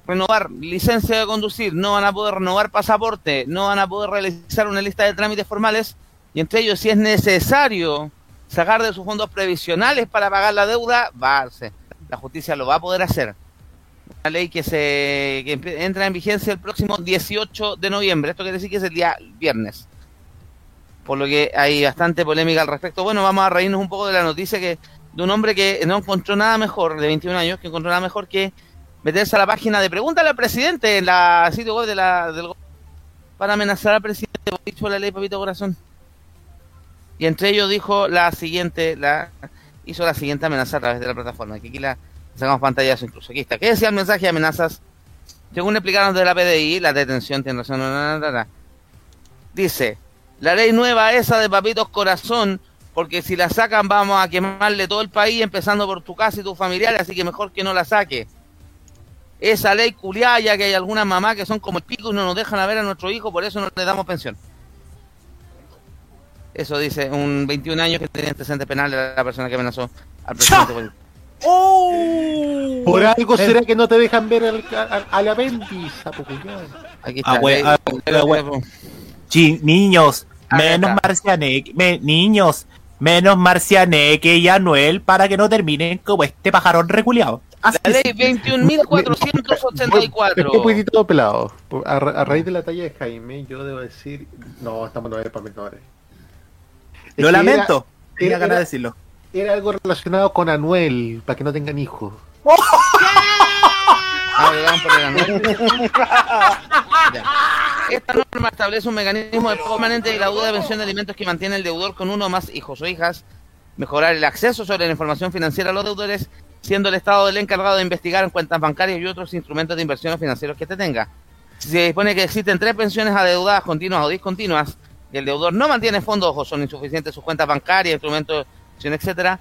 renovar licencia de conducir, no van a poder renovar pasaporte, no van a poder realizar una lista de trámites formales, y entre ellos, si es necesario sacar de sus fondos previsionales para pagar la deuda, va a hacer. La justicia lo va a poder hacer una ley que se que entra en vigencia el próximo 18 de noviembre. Esto quiere decir que es el día viernes. Por lo que hay bastante polémica al respecto. Bueno, vamos a reírnos un poco de la noticia que de un hombre que no encontró nada mejor, de 21 años, que encontró nada mejor que meterse a la página de Pregúntale al presidente en la sitio web de la, del para amenazar al presidente por dicho la ley Papito Corazón. Y entre ellos dijo la siguiente, la hizo la siguiente amenaza a través de la plataforma. Que aquí la sacamos pantallazo incluso. Aquí está. ¿Qué decía el mensaje de amenazas? Según explicaron de la PDI, la detención tiene razón. Dice, la ley nueva esa de papitos corazón, porque si la sacan vamos a quemarle todo el país, empezando por tu casa y tus familiares, así que mejor que no la saque. Esa ley culiada, ya que hay algunas mamás que son como el pico y no nos dejan a ver a nuestro hijo, por eso no le damos pensión. Eso dice un 21 años que tenía antecedentes penales de la persona que amenazó al presidente. político. Por algo será que no te dejan ver al, al, al. Aquí Ah, está. güey, ley- ah, güey, güey, güey. Chi- niños, menos marcianeque, me- niños, menos marcianeque y Anuel para que no terminen como este pajarón reculeado. Así La ley es. 21.484. Estoy un poquitito pelado. A, ra- a raíz de la talla de Jaime, yo debo decir. No, estamos no es para menores. Lo que lamento, era- tenía era- ganas de decirlo. Era algo relacionado con Anuel, para que no tengan hijos. Ah, por el. Esta norma establece un mecanismo de pago permanente de la deuda de pensión de alimentos que mantiene el deudor con uno o más hijos o hijas, mejorar el acceso sobre la información financiera a los deudores, siendo el Estado el encargado de investigar en cuentas bancarias y otros instrumentos de inversión financieros que te tenga. Si se dispone que existen tres pensiones adeudadas continuas o discontinuas y el deudor no mantiene fondos o son insuficientes sus cuentas bancarias, instrumentos etcétera,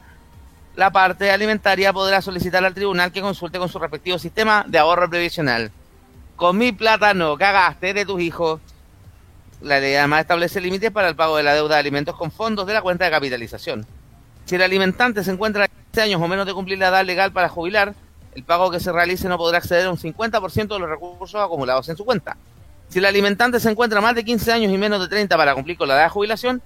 la parte alimentaria podrá solicitar al tribunal que consulte con su respectivo sistema de ahorro previsional. Con mi plata no cagaste de tus hijos. La ley además establece límites para el pago de la deuda de alimentos con fondos de la cuenta de capitalización. Si el alimentante se encuentra a 15 años o menos de cumplir la edad legal para jubilar, el pago que se realice no podrá exceder a un 50% de los recursos acumulados en su cuenta. Si el alimentante se encuentra más de 15 años y menos de 30 para cumplir con la edad de jubilación,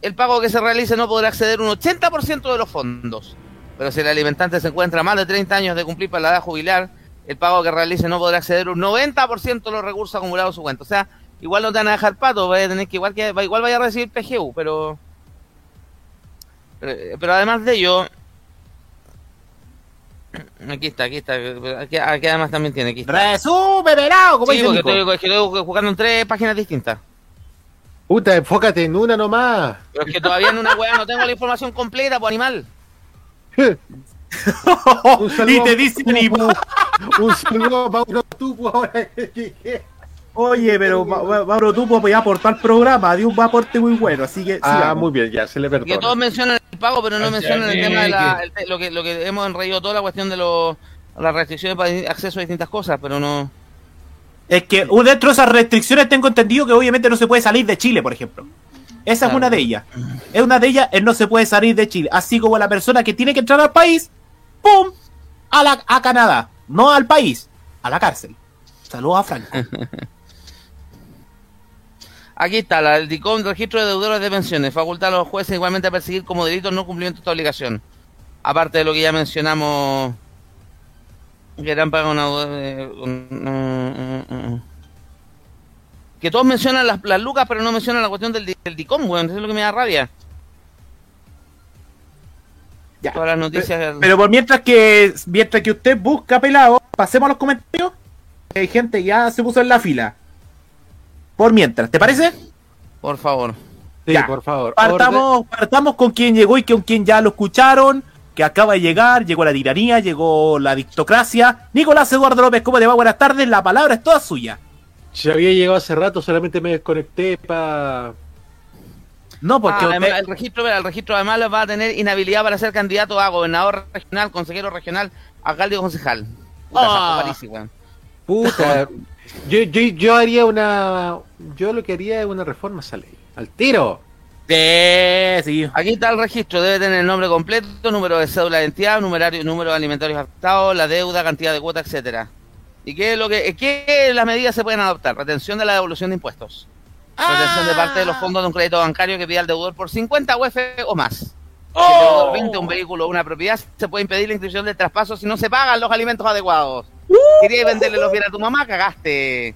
el pago que se realice no podrá exceder un 80% de los fondos. Pero si el alimentante se encuentra más de 30 años de cumplir para la edad jubilar, el pago que realice no podrá exceder un 90% de los recursos acumulados en su cuenta. O sea, igual no te van a dejar pato, vaya a tener que igual que igual vaya a recibir PGU, pero pero, pero además de ello aquí está, aquí está, aquí, aquí además también tiene, aquí está. Resume, pelado, como Sí, dice porque Nico. estoy, es que estoy jugando en tres páginas distintas. Puta, enfócate en una nomás. Pero es que todavía en una weá no tengo la información completa, pues animal. Un saludo y te a dice. Un saludo a Mauro Tupu ahora que. Oye, pero Ma- Ma- Mauro, tú puedes aportar al programa, dio un aporte muy bueno, así que Ah, sigamos. muy bien, ya se le Que perdona. todos mencionan pago, pero no mencionan el tema de la, el lo, que, lo que hemos enreído toda la cuestión de los, las restricciones para acceso a distintas cosas, pero no. Es que dentro de esas restricciones tengo entendido que obviamente no se puede salir de Chile, por ejemplo. Esa es una de ellas. Es una de ellas, él no se puede salir de Chile. Así como la persona que tiene que entrar al país, ¡pum! A, la, a Canadá. No al país, a la cárcel. Saludos a Franco. Aquí está, la, el DICOM, registro de deudores de pensiones, faculta a los jueces igualmente a perseguir como delito el no cumplimiento de esta obligación. Aparte de lo que ya mencionamos, que eran para una... eh, un- mm, mm, mm. que todos mencionan las, las lucas, pero no mencionan la cuestión del, del DICOM, weón, eso es lo que me da rabia. Ya. Todas las noticias... Pero por mientras que mientras que usted busca pelado, pasemos a los comentarios. Hay gente que ya se puso en la fila. Por mientras, ¿te parece? Por favor. Sí, Ya. por favor. Partamos, partamos con quien llegó y con quien ya lo escucharon, que acaba de llegar, llegó la tiranía, llegó la dictocracia. Nicolás Eduardo López, ¿cómo te va? Buenas tardes, la palabra es toda suya. Si había llegado hace rato, solamente me desconecté para. No, porque Ah, usted- el registro, el registro además va a tener inhabilidad para ser candidato a gobernador regional, consejero regional, alcalde o concejal. Puta, Ah. weón. Puta. yo, yo, yo haría una. Yo lo que haría es una reforma a esa ley. Al tiro. Sí. Aquí está el registro, debe tener el nombre completo, número de cédula de identidad, numerario, número de alimentarios afectados, la deuda, cantidad de cuota, etcétera. ¿Y qué es lo que qué las medidas se pueden adoptar? Retención de la devolución de impuestos. Retención de parte de los fondos de un crédito bancario que pida al deudor por 50 UF o más. Si el deudor vende un vehículo o una propiedad, se puede impedir la inscripción del traspaso si no se pagan los alimentos adecuados. Querías venderle los bienes a tu mamá, cagaste.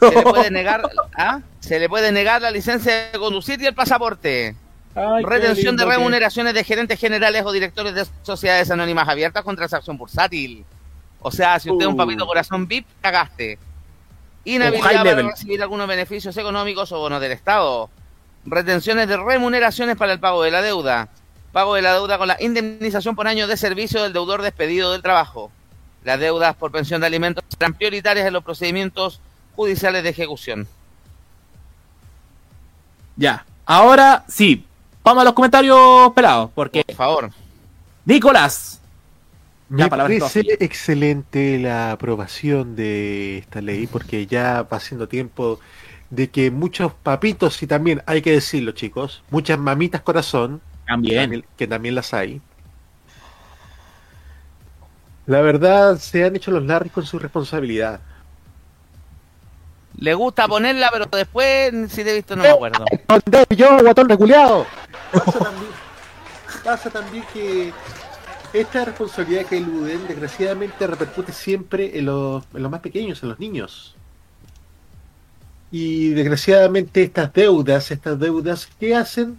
Se le puede negar, ¿ah? Se le puede negar la licencia de conducir y el pasaporte. Ay, Retención de que- remuneraciones de gerentes generales o directores de sociedades anónimas abiertas con transacción bursátil. O sea, si usted es un Uh. papito corazón VIP, cagaste. Inhabilidad para recibir algunos beneficios económicos o bonos del Estado. retenciones de remuneraciones para el pago de la deuda, pago de la deuda con la indemnización por año de servicio del deudor despedido del trabajo. Las deudas por pensión de alimentos serán prioritarias en los procedimientos judiciales de ejecución. Ya. Ahora sí. Vamos a los comentarios pelados. Porque. Por favor. Nicolás. Me parece excelente la aprobación de esta ley porque ya va siendo tiempo de que muchos papitos, y también hay que decirlo chicos, muchas mamitas corazón, También. que también las hay, la verdad se han hecho los largos con su responsabilidad. Le gusta ponerla, pero después, si te he visto, no me acuerdo. Yo, guatón reculeado. Pasa también, pasa también que esta responsabilidad que eluden, desgraciadamente, repercute siempre en los, en los más pequeños, en los niños. Y desgraciadamente estas deudas, estas deudas, ¿qué hacen?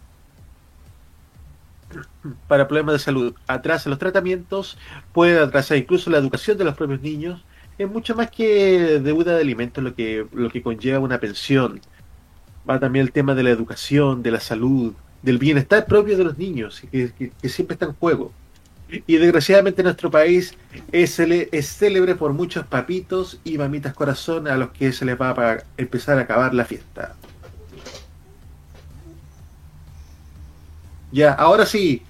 Para problemas de salud. Atrasan los tratamientos, pueden atrasar incluso la educación de los propios niños. Es mucho más que deuda de alimentos lo que, lo que conlleva una pensión. Va también el tema de la educación, de la salud, del bienestar propio de los niños, que, siempre está en juego. Y desgraciadamente nuestro país es, es célebre por muchos papitos y mamitas corazón a los que se les va a empezar a acabar la fiesta. Ya, ahora sí.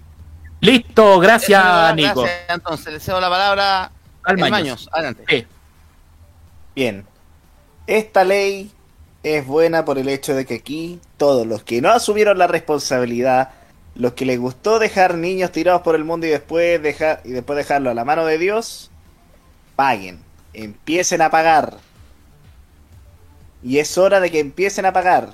Listo, gracias, Gracias, Nico. Entonces, le cedo la palabra Al El Maños. Maños. Adelante. Bien. Esta ley es buena por el hecho de que aquí todos los que no asumieron la responsabilidad, los que les gustó dejar niños tirados por el mundo y después dejar y después dejarlo a la mano de Dios, paguen, empiecen a pagar. Y es hora de que empiecen a pagar.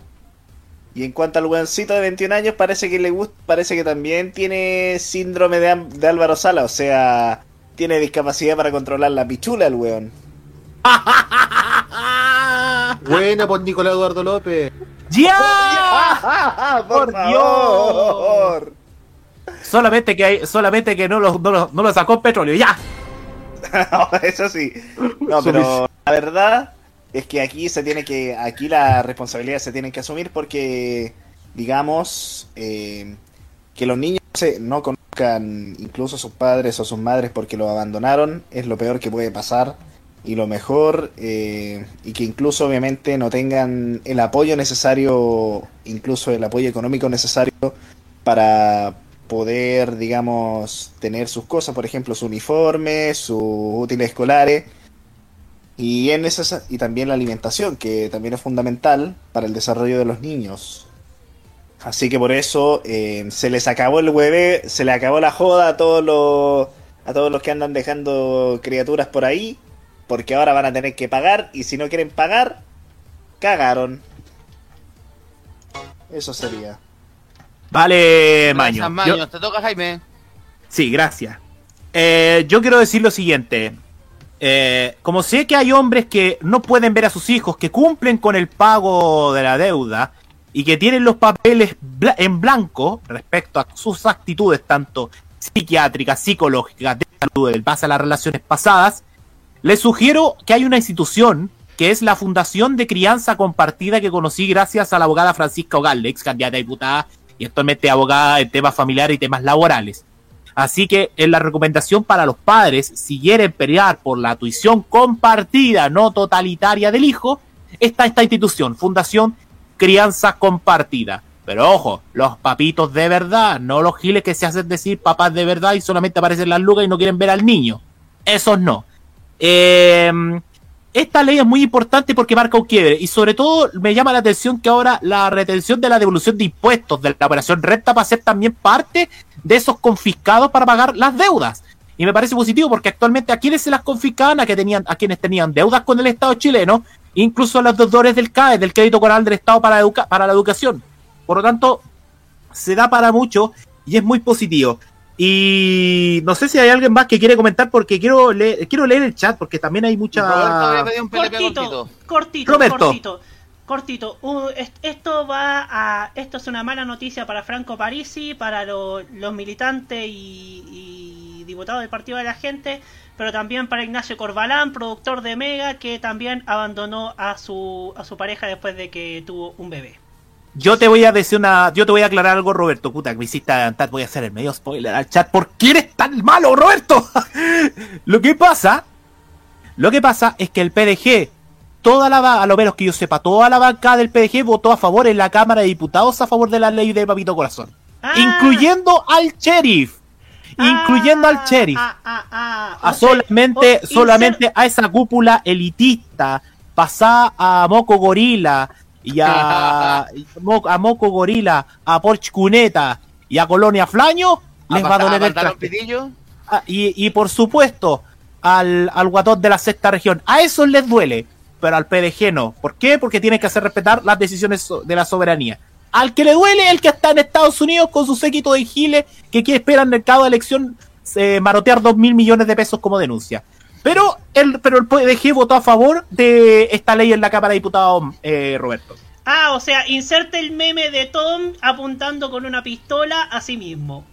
Y en cuanto al buencito de 21 años, parece que le gusta, parece que también tiene síndrome de, Álvaro Sala, o sea, tiene discapacidad para controlar la pichula el weón. Buena por Nicolás Eduardo López. ¡Ya! ¡Por favor! Solamente que hay, solamente que no lo, no lo, no lo sacó petróleo, ya. Eso sí. No, pero la verdad es que aquí se tiene que, aquí la responsabilidad se tiene que asumir porque, digamos, eh, que los niños no conozcan incluso a sus padres o sus madres porque los abandonaron es lo peor que puede pasar y lo mejor eh, y que incluso obviamente no tengan el apoyo necesario, incluso el apoyo económico necesario para poder, digamos, tener sus cosas, por ejemplo, su uniforme, sus útiles escolares y, es necesa- y también la alimentación, que también es fundamental para el desarrollo de los niños. Así que por eso eh, se les acabó el hueve, se le acabó la joda a todos los a todos los que andan dejando criaturas por ahí, porque ahora van a tener que pagar y si no quieren pagar, cagaron. Eso sería. Vale, Maño. Gracias, Yo- Maños. Te toca, Jaime. Sí, gracias. Eh, yo quiero decir lo siguiente. Eh, como sé que hay hombres que no pueden ver a sus hijos, que cumplen con el pago de la deuda y que tienen los papeles en blanco respecto a sus actitudes, tanto psiquiátricas, psicológicas, de salud, en base a las relaciones pasadas, les sugiero que hay una institución que es la Fundación de Crianza Compartida que conocí gracias a la abogada Francisca Ogalde, ex candidata diputada y actualmente abogada en temas familiares y temas laborales. Así que en la recomendación para los padres, si quieren pelear por la tuición compartida, no totalitaria del hijo, está esta institución, Fundación Crianza Compartida. Pero ojo, los papitos de verdad, no los giles que se hacen decir papás de verdad y solamente aparecen las lucas y no quieren ver al niño. Esos no. Eh, esta ley es muy importante porque marca un quiebre y sobre todo me llama la atención que ahora la retención de la devolución de impuestos de la operación renta va a ser también parte de esos confiscados para pagar las deudas. Y me parece positivo porque actualmente a quienes se las confiscaban, a, que tenían, a quienes tenían deudas con el Estado chileno, incluso a los deudores del CAE, del crédito coral del Estado para, educa- para la educación. Por lo tanto, se da para mucho y es muy positivo. Y no sé si hay alguien más que quiere comentar porque quiero leer, quiero leer el chat porque también hay mucha... cortito, cortito, Roberto. cortito, cortito. Uh, es- esto va a, esto es una mala noticia para Franco Parisi, para lo- los militantes y, y diputados del Partido de la Gente, pero también para Ignacio Corbalán, productor de Mega, que también abandonó a su a su pareja después de que tuvo un bebé. yo te voy a decir una. Yo te voy a aclarar algo, Roberto. Puta, que me hiciste adelantar. Voy a hacer el medio spoiler al chat. ¿Por qué eres tan malo, Roberto? lo que pasa. Lo que pasa es que el PDG. Toda la a lo menos que yo sepa, toda la bancada del PDG votó a favor en la Cámara de Diputados a favor de la ley de Papito Corazón. Incluyendo al sheriff. Incluyendo al sheriff. a solamente, solamente a esa cúpula elitista, pasada a Moco Gorila y a, a Moco Gorila, a Porch Cuneta y a Colonia Flaño, les va a doler el traste. Ah, y, y por supuesto, al, al guatón de la sexta región, a esos les duele, pero al PDG no. ¿Por qué? Porque tienen que hacer respetar las decisiones de la soberanía. Al que le duele, el que está en Estados Unidos con su séquito de giles que quiere esperar en el cada elección eh, marotear dos mil millones de pesos como denuncia. Pero el, pero el PDG votó a favor de esta ley en la Cámara de Diputados, eh, Roberto. Ah, o sea, inserte el meme de Tom apuntando con una pistola a sí mismo.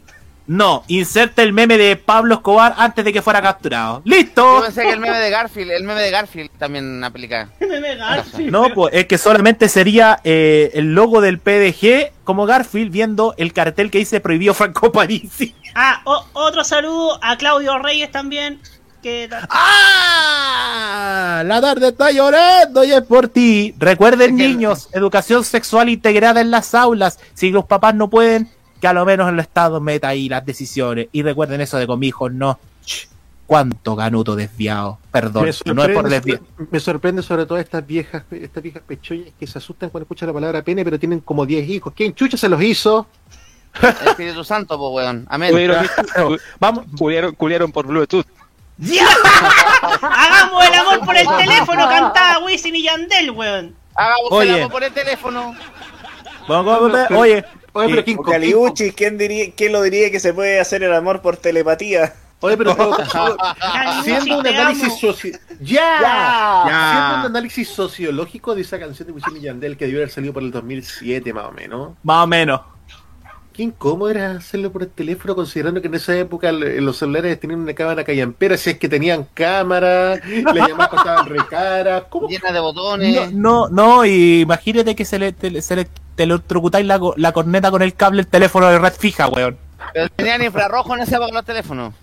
No, inserte el meme de Pablo Escobar antes de que fuera capturado. Yo ¡Listo! pensé que el meme de Garfield, el meme de Garfield también aplica. meme Garfield. No, pues es que solamente sería eh, el logo del PDG como Garfield viendo el cartel que dice prohibido Franco Parisi. Ah, otro saludo a Claudio Reyes también. Que ¡Ah! La tarde está llorando y es por ti. Recuerden, niños, educación sexual integrada en las aulas. Si los papás no pueden, que a lo menos el Estado meta ahí las decisiones. Y recuerden eso de con mi hijo, no. Ch, Cuánto ganuto desviado. Perdón, no es por sobre, me sorprende sobre todo estas viejas, estas viejas pechoñas que se asustan cuando escuchan la palabra pene, pero tienen como 10 hijos. ¿Quién chucha se los hizo? El Espíritu Santo, pues, weón. Amén. Vamos. Culiaron, culiaron por Bluetooth. Hagamos el amor por el teléfono, cantaba Wisin y Yandel, weón. Hagamos Oye. el amor por el teléfono. Vamos, vamos, vamos, Oye, Oye, pero ¿quién O Caliuchi, ¿quién, diría, ¿quién lo diría que se puede hacer el amor por telepatía? Oye, pero haciendo un análisis sociológico de esa canción de Wisin y Yandel que debió haber salido por el 2007 más o menos. más o menos. Qué incómodo era hacerlo por el teléfono considerando que en esa época los celulares tenían una cámara callampera, si es que tenían cámara, las llamadas costaban recaras. Llena de botones. No, no, no, y imagínate que se le, se le electrocutáis la, la corneta con el cable del teléfono de red fija, weón. Pero tenían infrarrojo en esa época los teléfonos.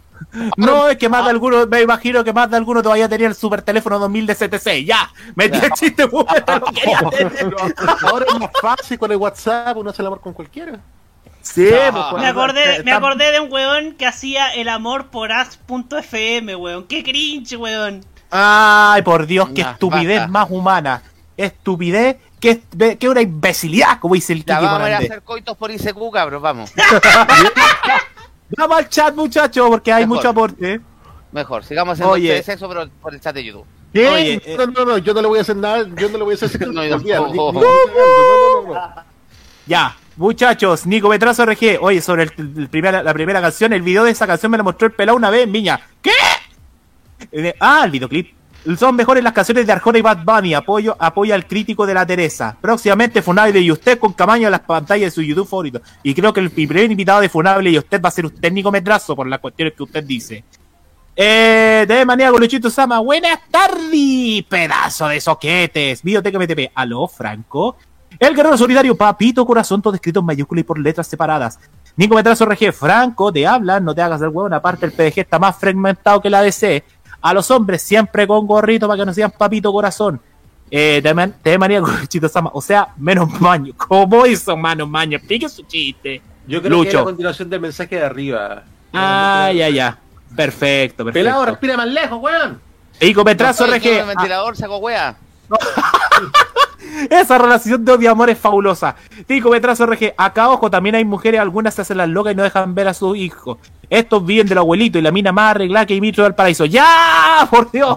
No, es que más de alguno, me imagino que más de alguno todavía tenía el super teléfono 2000 de CTC. Ya, metí el chiste, weón, te lo quería tener. Ahora es más fácil con el WhatsApp, uno hace el amor con cualquiera. Sí, No. pues, Me acordé, me acordé de un weón que hacía el amor por as.fm, weón. Qué cringe, weón. Ay, por Dios, qué estupidez basta. más humana. Estupidez, que que una imbecilidad, como dice el Ya Kiki vamos a hacer coitos por ICQ, cabros, vamos. Vamos al chat, muchachos, porque hay Mejor. mucho aporte. Mejor, sigamos haciendo Oye. por el chat de YouTube. ¿Qué? Oye, eh. no, no, no, yo no le voy a hacer nada, yo no le voy a hacer No, no, no, no, no. Ya, muchachos, Nico Metrazo RG. Oye, sobre el, el primera, la primera canción, el video de esa canción me lo mostró el pelado una vez en Viña. ¿Qué? Eh, ah, el videoclip. Son mejores las canciones de Arjona y Bad Bunny. Apoyo, apoya al crítico de la Teresa. Próximamente Funable y usted con Camaño en las pantallas de su YouTube favorito. Y creo que el primer invitado de Funable y usted va a ser usted, Nico Metrazo, por las cuestiones que usted dice. Eh, de manía Luchito Sama, buenas tardes, pedazo de soquetes. Videoteca MTP, aló, Franco. El guerrero solidario, papito corazón, todo escrito en mayúscula y por letras separadas. Nico Metrazo RG, Franco, te hablan, no te hagas el hueón, aparte el PDG está más fragmentado que la DC. A los hombres siempre con gorrito para que no sean papito corazón. Eh, manía con Luchito Sama, o sea, menos maño. ¿Cómo hizo menos maño? Explique su chiste. Yo creo que es Lucho. la continuación del mensaje de arriba. Ah, ya, ya. Perfecto, perfecto. Pelado, respira más lejos, weón. Nico Metrazo No, RG. el ah, ventilador sacó wea. Esa relación de odio amor es fabulosa. Tico Metrazo RG, acá ojo, también hay mujeres, algunas se hacen las locas y no dejan ver a sus hijos. Estos viven del abuelito y la mina más arreglada que Dimitri del Paraíso. ¡Ya! ¡Por Dios!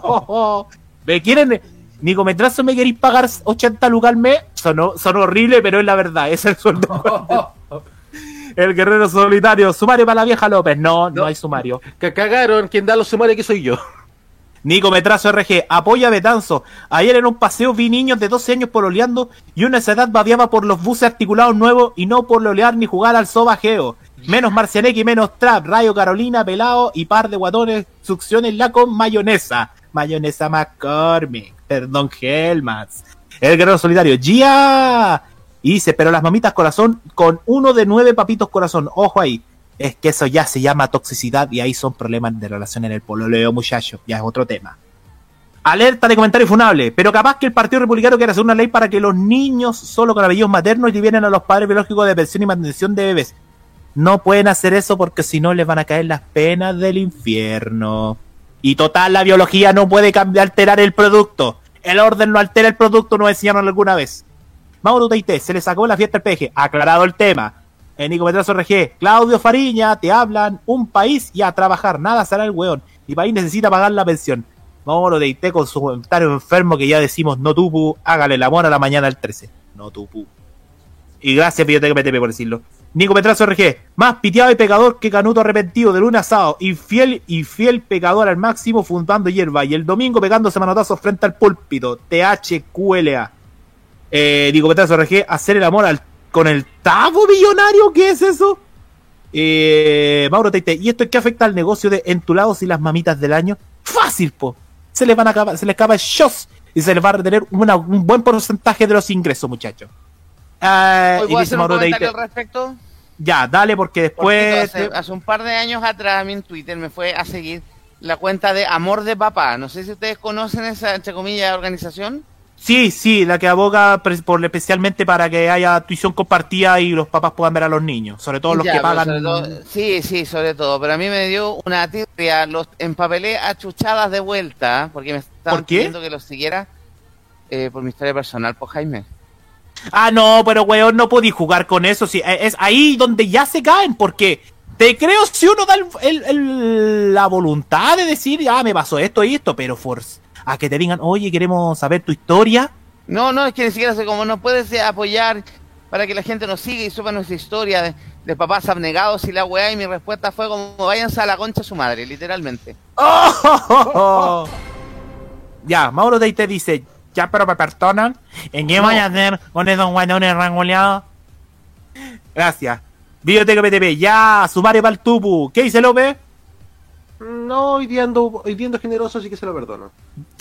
¿Me quieren? Nico Metrazo, ¿me queréis pagar 80 lucas al mes? Sonó, sonó horrible, pero es la verdad, es el sueldo. el guerrero solitario, sumario para la vieja López. No, no, hay sumario. Que cagaron, quien da los sumarios que soy yo. Nico Metrazo RG, apoya a Betanzo. Ayer en un paseo vi niños de 12 años pololeando y una esa edad babiaba por los buses articulados nuevos y no por lolear ni jugar al sobajeo. Menos Marcianeque y menos Trap, Rayo Carolina, Pelado y par de guatones, succionenla con mayonesa. Mayonesa McCormick, perdón Helmats. El guerrero solidario, ¡Gia! Y dice, pero las mamitas corazón con uno de nueve papitos corazón. Ojo ahí. Es que eso ya se llama toxicidad y ahí son problemas de relación en el pololeo, muchachos. Ya es otro tema. Alerta de comentario funable, pero capaz que el Partido Republicano quiere hacer una ley para que los niños solo con apellidos maternos liberen a los padres biológicos de pensión y mantención de bebés. No pueden hacer eso porque si no les van a caer las penas del infierno. Y total, la biología no puede cambiar, alterar el producto. El orden no altera el producto, nos enseñaron alguna vez. Mauro Teite, se le sacó la fiesta al PG. Aclarado el tema. En Nico RG, Claudio Fariña, te hablan, un país y a trabajar, nada será el weón. Y país necesita pagar la pensión. Mauro Teite con su comentario enfermo que ya decimos no tupu, hágale el amor a la mañana al 13. No tupu. Y gracias, Pilloteca PTP, por decirlo. Nico Petrazo RG, más piteado y pecador que canuto arrepentido de luna a sábado, infiel y fiel pecador al máximo fundando hierba, y el domingo pegándose manotazos frente al púlpito, THQLA. Eh, Nico Petrazo RG, hacer el amor al, con el tabo millonario, ¿qué es eso? Eh, Mauro Teite, ¿y esto es qué afecta al negocio de entulados y las mamitas del año? Fácil, po. Se les van a acabar, se les acaba el shows y se les va a retener una- un buen porcentaje de los ingresos, muchachos. ¿Hoy y puedo hacer un comentario al respecto? Ya, dale, porque después. Hace, hace un par de años atrás a mí en Twitter me fue a seguir la cuenta de Amor de Papá. No sé si ustedes conocen esa, entre comillas, organización. Sí, sí, la que aboga por, especialmente para que haya tuición compartida y los papás puedan ver a los niños, sobre todo los Ya, que pagan. todo- sí, sí, sobre todo. Pero a mí me dio una tirria. Los empapelé achuchadas de vuelta porque me estaban pidiendo que los siguiera eh, por mi historia personal, por Jaime. Ah, no, pero weón, no podí jugar con eso. Sí, eh, es ahí donde ya se caen, porque te creo si uno da el- el- el- la voluntad de decir, ah, me pasó esto y esto, pero for, a que te digan, oye, queremos saber tu historia. No, no, es que ni siquiera sé cómo no puedes eh, apoyar para que la gente nos siga y sepa nuestra historia de, de papás abnegados y la weá. Y mi respuesta fue como, váyanse a la concha de su madre, literalmente. ¡Oh! Ya, Mauro Deite dice, ya pero me perdonan. ¿En qué No. voy a hacer con esos guanones rangoleados? Gracias. Biblioteca PTP, ya, sumario para el tupu. ¿Qué dice López? No, hoy día ando, hoy día ando generoso, así que se lo perdono.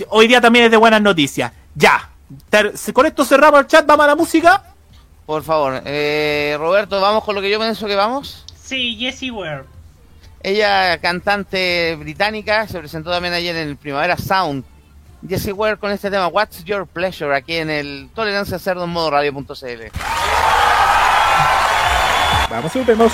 Hoy día también es de buenas noticias. Ya. Ter- Con esto cerramos el chat, vamos a la música. Por favor, eh, Roberto, ¿vamos con lo que yo pienso que vamos? Sí, Jessie Ware. Ella, cantante británica, se presentó también ayer en el Primavera Sound. Jessie Ware con este tema What's Your Pleasure aquí en el Tolerancia Cerdo en modo radio.cl. Vamos, vemos.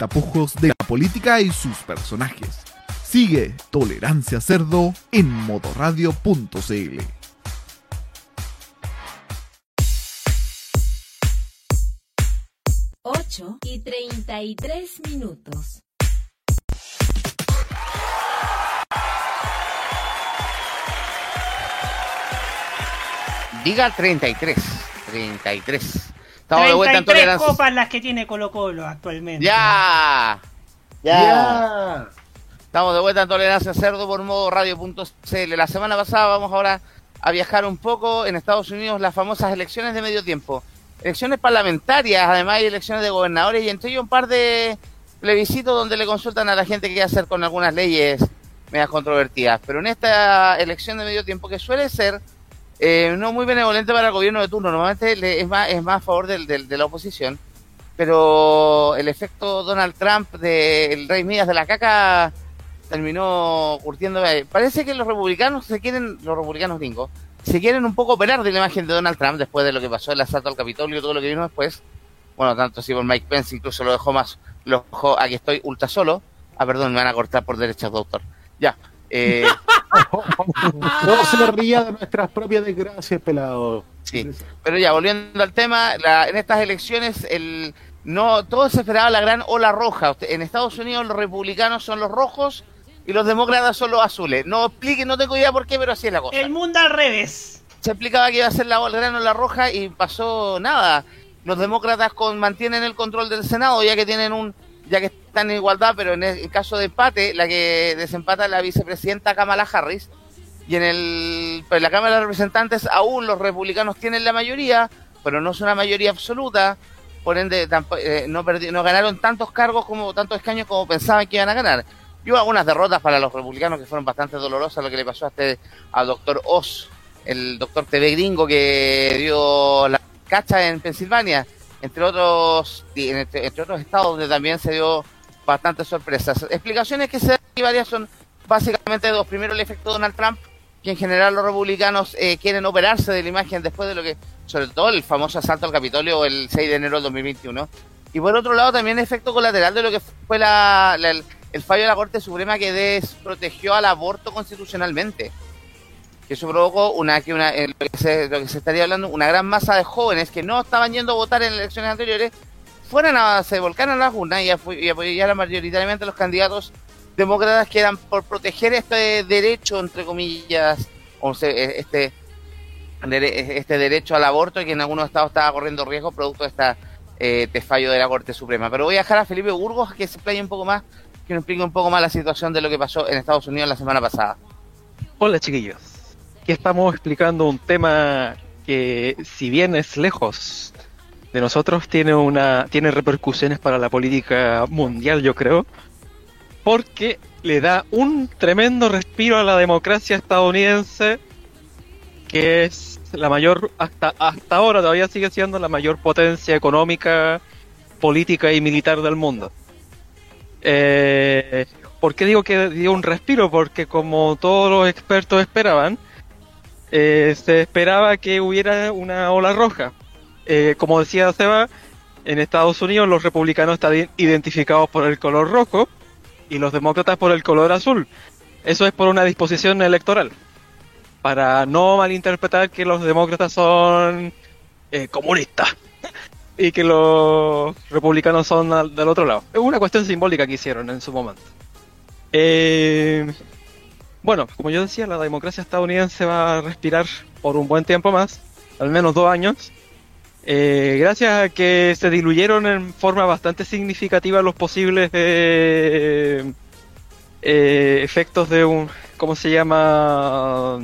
Tapujos de la política y sus personajes. Sigue Tolerancia Cerdo en modoradio.cl. Ocho y 33 minutos. Diga 33. 33. Estamos de vuelta en 33 tolerancia. copas las que tiene Colo Colo actualmente. ¡Ya! Ya. Estamos de vuelta en Tolerancia Cerdo por modo radio.cl. La semana pasada vamos ahora a viajar un poco en Estados Unidos las famosas elecciones de medio tiempo. Elecciones parlamentarias, además hay elecciones de gobernadores y entre ellos un par de plebiscitos donde le consultan a la gente qué hacer con algunas leyes medias controvertidas. Pero en esta elección de medio tiempo que suele ser eh, no muy benevolente para el gobierno de turno, normalmente es más, es más a favor del- del- de la oposición, pero el efecto Donald Trump del rey Midas de la caca terminó curtiendo. eh, Parece que los republicanos se quieren, los republicanos gringos, se quieren un poco operar de la imagen de Donald Trump después de lo que pasó, el asalto al Capitolio todo lo que vino después. Bueno, tanto así por Mike Pence incluso lo dejó más, lo dejó, aquí estoy ultra solo. Ah, perdón, me van a cortar por derechos de autor. Ya. Eh, No se ría de nuestras propias desgracias, pelado. Sí, pero ya, volviendo al tema, la- en estas elecciones el no todo se esperaba la gran ola roja. En Estados Unidos los republicanos son los rojos y los demócratas son los azules. No explique, no tengo idea por qué, pero así es la cosa. El mundo al revés. Se explicaba que iba a ser la ola- gran ola roja y pasó nada. Los demócratas con, mantienen el control del Senado ya que tienen un ya que están en igualdad, pero en el caso de empate, la que desempata es la vicepresidenta Kamala Harris. Y en el, pues, la Cámara de Representantes aún los republicanos tienen la mayoría, pero no es una mayoría absoluta. Por ende, tampo- eh, no, no ganaron tantos cargos como tantos escaños como pensaban que iban a ganar. Y hubo algunas derrotas para los republicanos que fueron bastante dolorosas, lo que le pasó a este, al doctor Oz, el doctor TV gringo que dio la cacha en Pensilvania, entre otros, y en- entre, otros estados donde también se dio bastantes sorpresas. Explicaciones que se dan aquí varias son básicamente dos. Primero, el efecto Donald Trump, que en general los republicanos eh, quieren operarse de la imagen después de lo que, sobre todo el famoso asalto al Capitolio el 6 de enero del 2021. Y por otro lado, también efecto colateral de lo que fue la, la- el, el fallo de la Corte Suprema que desprotegió al aborto constitucionalmente. Eso provocó una, que una, lo, que se, estaría hablando, una gran masa de jóvenes que no estaban yendo a votar en elecciones anteriores, fueran a, se volcaran a las urnas y, apo- y apoyaran mayoritariamente a los candidatos demócratas que eran por proteger este derecho, entre comillas, o sea, este, este derecho al aborto que en algunos estados estaba corriendo riesgo producto de esta eh, de fallo de la Corte Suprema. Pero voy a dejar a Felipe Burgos que se explaye un poco más, que nos explique un poco más la situación de lo que pasó en Estados Unidos la semana pasada. Hola chiquillos, aquí estamos explicando un tema que si bien es lejos de nosotros tiene una tiene repercusiones para la política mundial yo creo porque le da un tremendo respiro a la democracia estadounidense que es la mayor hasta hasta ahora todavía sigue siendo la mayor potencia económica política y militar del mundo eh, ¿Por qué digo que dio un respiro? Porque como todos los expertos esperaban, eh, se esperaba que hubiera una ola roja. Eh, como decía Seba, en Estados Unidos los republicanos están identificados por el color rojo y los demócratas por el color azul. Eso es por una disposición electoral. Para no malinterpretar que los demócratas son eh, comunistas y que los republicanos son del otro lado. Es una cuestión simbólica que hicieron en su momento. Eh, bueno, como yo decía, la democracia estadounidense va a respirar por un buen tiempo más, al menos dos años, eh, gracias a que se diluyeron en forma bastante significativa los posibles eh, eh, efectos de un, ¿cómo se llama?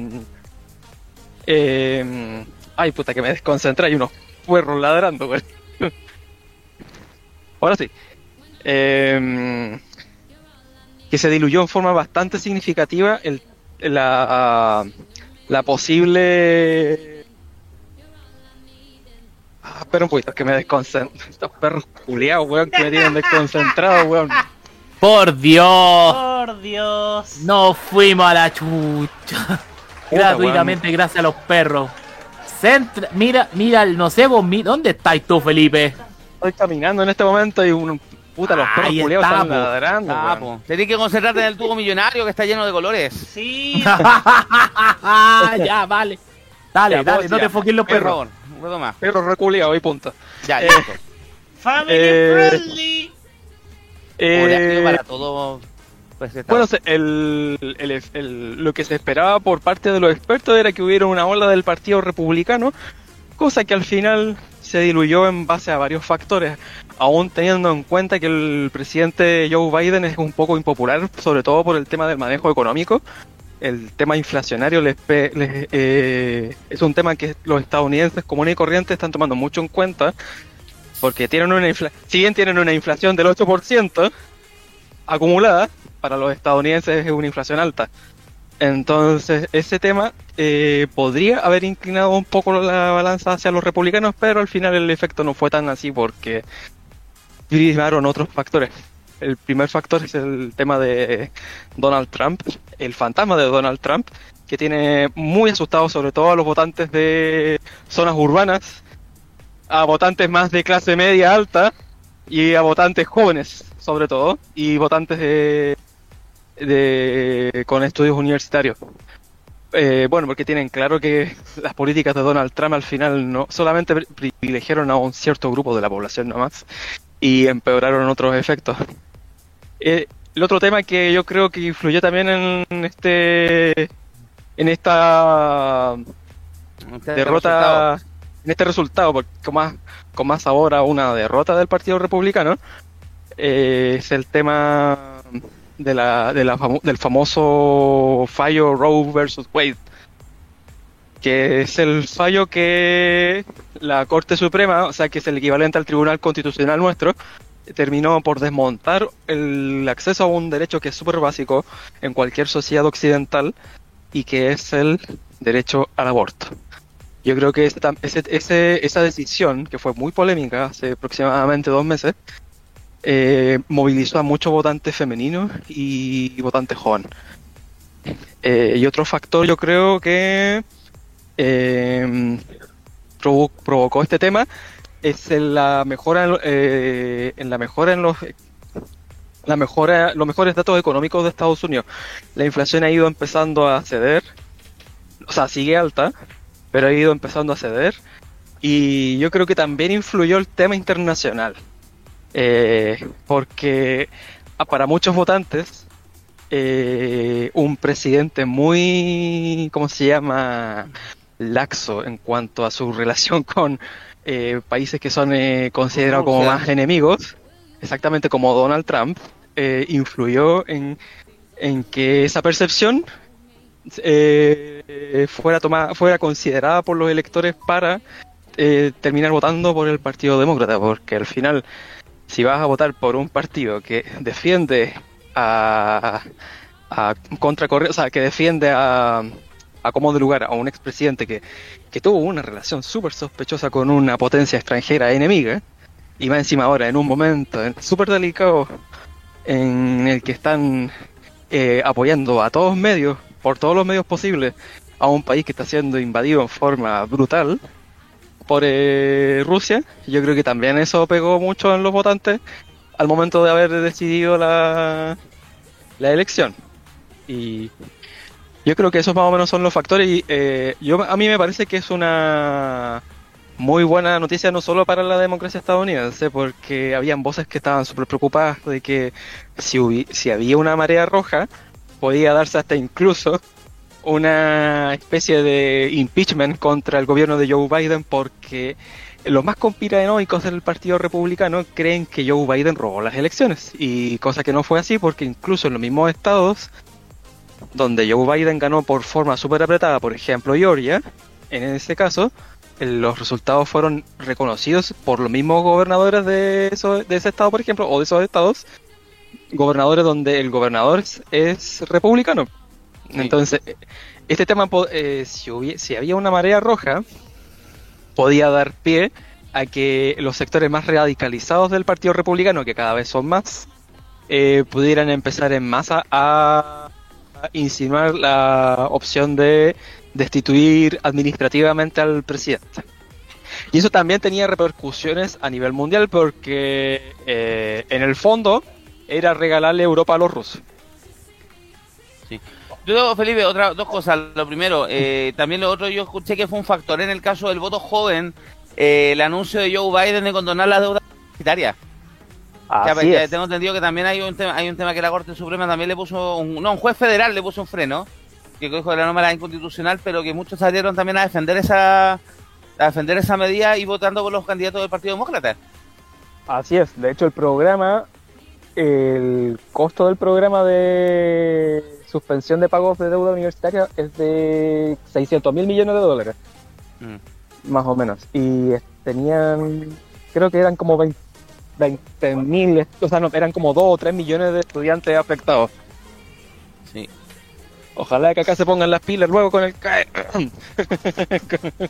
Ay, puta, que me desconcentra, hay unos puerros ladrando, güey. Ahora sí. Que se diluyó en forma bastante significativa el, la, la posible... Ah, espera un poquito, que me desconcentro. Estos perros culiados, weón, que me tienen desconcentrado, weón. Por Dios. Por Dios. No fuimos a la chucha. Gratuitamente gracias a los perros. Centra- mira, mira, el- no sé vos, mi- ¿dónde estáis tú, Felipe? Estoy caminando en este momento y un, Puta, los perros Ahí culiados está, están po. ladrando, weón. po. Tenés que concentrarte en el tubo millonario que está lleno de colores. Sí. ya, vale. Dale, Ya, dale, vos, no ya. te enfoques en los perros. favor, un poco más. Perros reculeados y punta. Ya, Eh, listo. Family Eh, friendly. Eh, para todo. Pues, está- Bueno, se- el, el- el- lo que se esperaba por parte de los expertos era que hubiera una ola del Partido Republicano, cosa que al final se diluyó en base a varios factores, aún teniendo en cuenta que el presidente Joe Biden es un poco impopular, sobre todo por el tema del manejo económico. El tema inflacionario les les, eh, es un tema que los estadounidenses comunes y corrientes están tomando mucho en cuenta, porque tienen una infla- si bien tienen una inflación del 8%, acumulada, para los estadounidenses es una inflación alta. Entonces, ese tema eh, podría haber inclinado un poco la balanza hacia los republicanos, pero al final el efecto no fue tan así porque primaron otros factores. El primer factor es el tema de Donald Trump, el fantasma de Donald Trump, que tiene muy asustados sobre todo a los votantes de zonas urbanas, a votantes más de clase media alta y a votantes jóvenes, sobre todo, y votantes de, de con estudios universitarios. Eh, bueno, porque tienen claro que las políticas de Donald Trump al final no solamente pri- privilegiaron a un cierto grupo de la población nomás y empeoraron otros efectos. Eh, el otro tema que yo creo que influyó también en este en esta Este derrota resultado. en este resultado porque con más con más sabor a una derrota del Partido Republicano eh, es el tema de la, de la famo- del famoso fallo Roe versus Wade que es el fallo que la Corte Suprema, o sea que es el equivalente al Tribunal Constitucional nuestro, terminó por desmontar el acceso a un derecho que es súper básico en cualquier sociedad occidental y que es el derecho al aborto. Yo creo que esa decisión, que fue muy polémica hace aproximadamente dos meses, eh, movilizó a muchos votantes femeninos y votantes jóvenes. Eh, y otro factor yo creo que eh, provo- provocó este tema es en la mejora eh, en la mejora en los la mejora los mejores datos económicos de Estados Unidos. La inflación ha ido empezando a ceder, o sea, sigue alta, pero ha ido empezando a ceder y yo creo que también influyó el tema internacional. Eh, porque para muchos votantes eh, un presidente muy, ¿cómo se llama? Laxo en cuanto a su relación con eh, países que son eh, considerados como Rusia. más enemigos, exactamente como Donald Trump, eh, influyó en, en que esa percepción eh, fuera tomada, fuera considerada por los electores para eh, terminar votando por el Partido Demócrata, porque al final, si vas a votar por un partido que defiende a, a contracorriente, o sea, que defiende a, a como de lugar a un expresidente que, que tuvo una relación súper sospechosa con una potencia extranjera enemiga, y va encima ahora en un momento súper delicado en el que están eh, apoyando a todos medios, por todos los medios posibles, a un país que está siendo invadido en forma brutal por eh, Rusia. Yo creo que también eso pegó mucho en los votantes al momento de haber decidido la, la elección. Y yo creo que esos más o menos son los factores. Y eh, yo a mí me parece que es una muy buena noticia no solo para la democracia estadounidense, porque habían voces que estaban súper preocupadas de que si, hubi- si había una marea roja, podía darse hasta incluso una especie de impeachment contra el gobierno de Joe Biden porque los más conspiranoicos del Partido Republicano creen que Joe Biden robó las elecciones y cosa que no fue así porque incluso en los mismos estados donde Joe Biden ganó por forma súper apretada, por ejemplo Georgia, en ese caso eh, los resultados fueron reconocidos por los mismos gobernadores de, eso- de ese estado, por ejemplo, o de esos estados, gobernadores donde el gobernador es, republicano. Entonces, eh, este tema, eh, si, hubie- si había una marea roja, podía dar pie a que los sectores más radicalizados del Partido Republicano, que cada vez son más, eh, pudieran empezar en masa a insinuar la opción de destituir administrativamente al presidente. Y eso también tenía repercusiones a nivel mundial porque eh, en el fondo era regalarle Europa a los rusos. Yo, Felipe, otra, dos cosas. Lo primero, eh, también lo otro, yo escuché que fue un factor en el caso del voto joven, eh, el anuncio de Joe Biden de condonar la deuda universitaria. Ya, Así es. Tengo entendido que también hay un tema, hay un tema que la Corte Suprema también le puso, un, no, un juez federal le puso un freno, que dijo que la norma era inconstitucional, pero que muchos salieron también a defender esa, a defender esa medida y votando por los candidatos del Partido Demócrata. Así es. De hecho, el programa, el costo del programa de suspensión de pagos de deuda universitaria es de 600 mil millones de dólares. Mm. más o menos. Y tenían, creo que eran como 20 mil, o sea, no, eran como 2 o 3 millones de estudiantes afectados. Sí. Ojalá que acá se pongan las pilas luego con el CAE.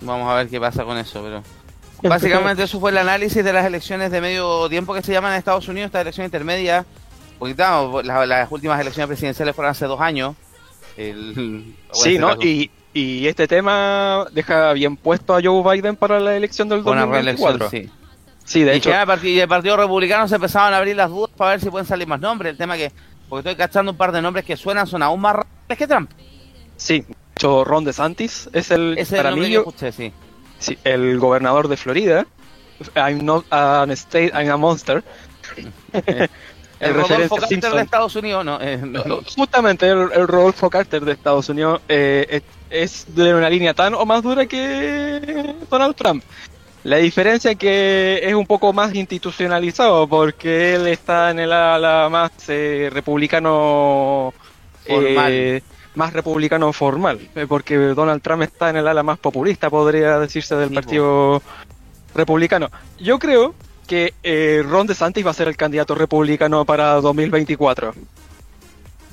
Vamos a ver qué pasa con eso, pero... Básicamente eso fue el análisis de las elecciones de medio tiempo que se llaman en Estados Unidos, estas elecciones intermedias. Porque claro, la- las, últimas elecciones presidenciales fueron hace dos años. El, Sí, ¿no? este caso, Y, y este tema deja bien puesto a Joe Biden para la elección del fue una 2024. reelección, sí. Sí, de y hecho. que el partido, y el Partido Republicano se empezaban a abrir las dudas para ver si pueden salir más nombres. El tema que, porque estoy cachando un par de nombres que suenan, son aún más raros que Trump. Sí, de hecho, Ron DeSantis es el, es el para nombre mí, que escuché, sí. sí, el gobernador de Florida. I'm not an state, I'm a monster. El En Rodolfo Carter Simpson. de Estados Unidos, no. eh, no. Justamente el, el Rodolfo Carter de Estados Unidos eh, es, es de una línea tan o más dura que Donald Trump. La diferencia es que es un poco más institucionalizado porque él está en el ala más eh, republicano Formal. eh, más republicano formal, eh, porque Donald Trump está en el ala más populista, podría decirse, del partido republicano. Yo creo que eh, Ron DeSantis va a ser el candidato republicano para 2024.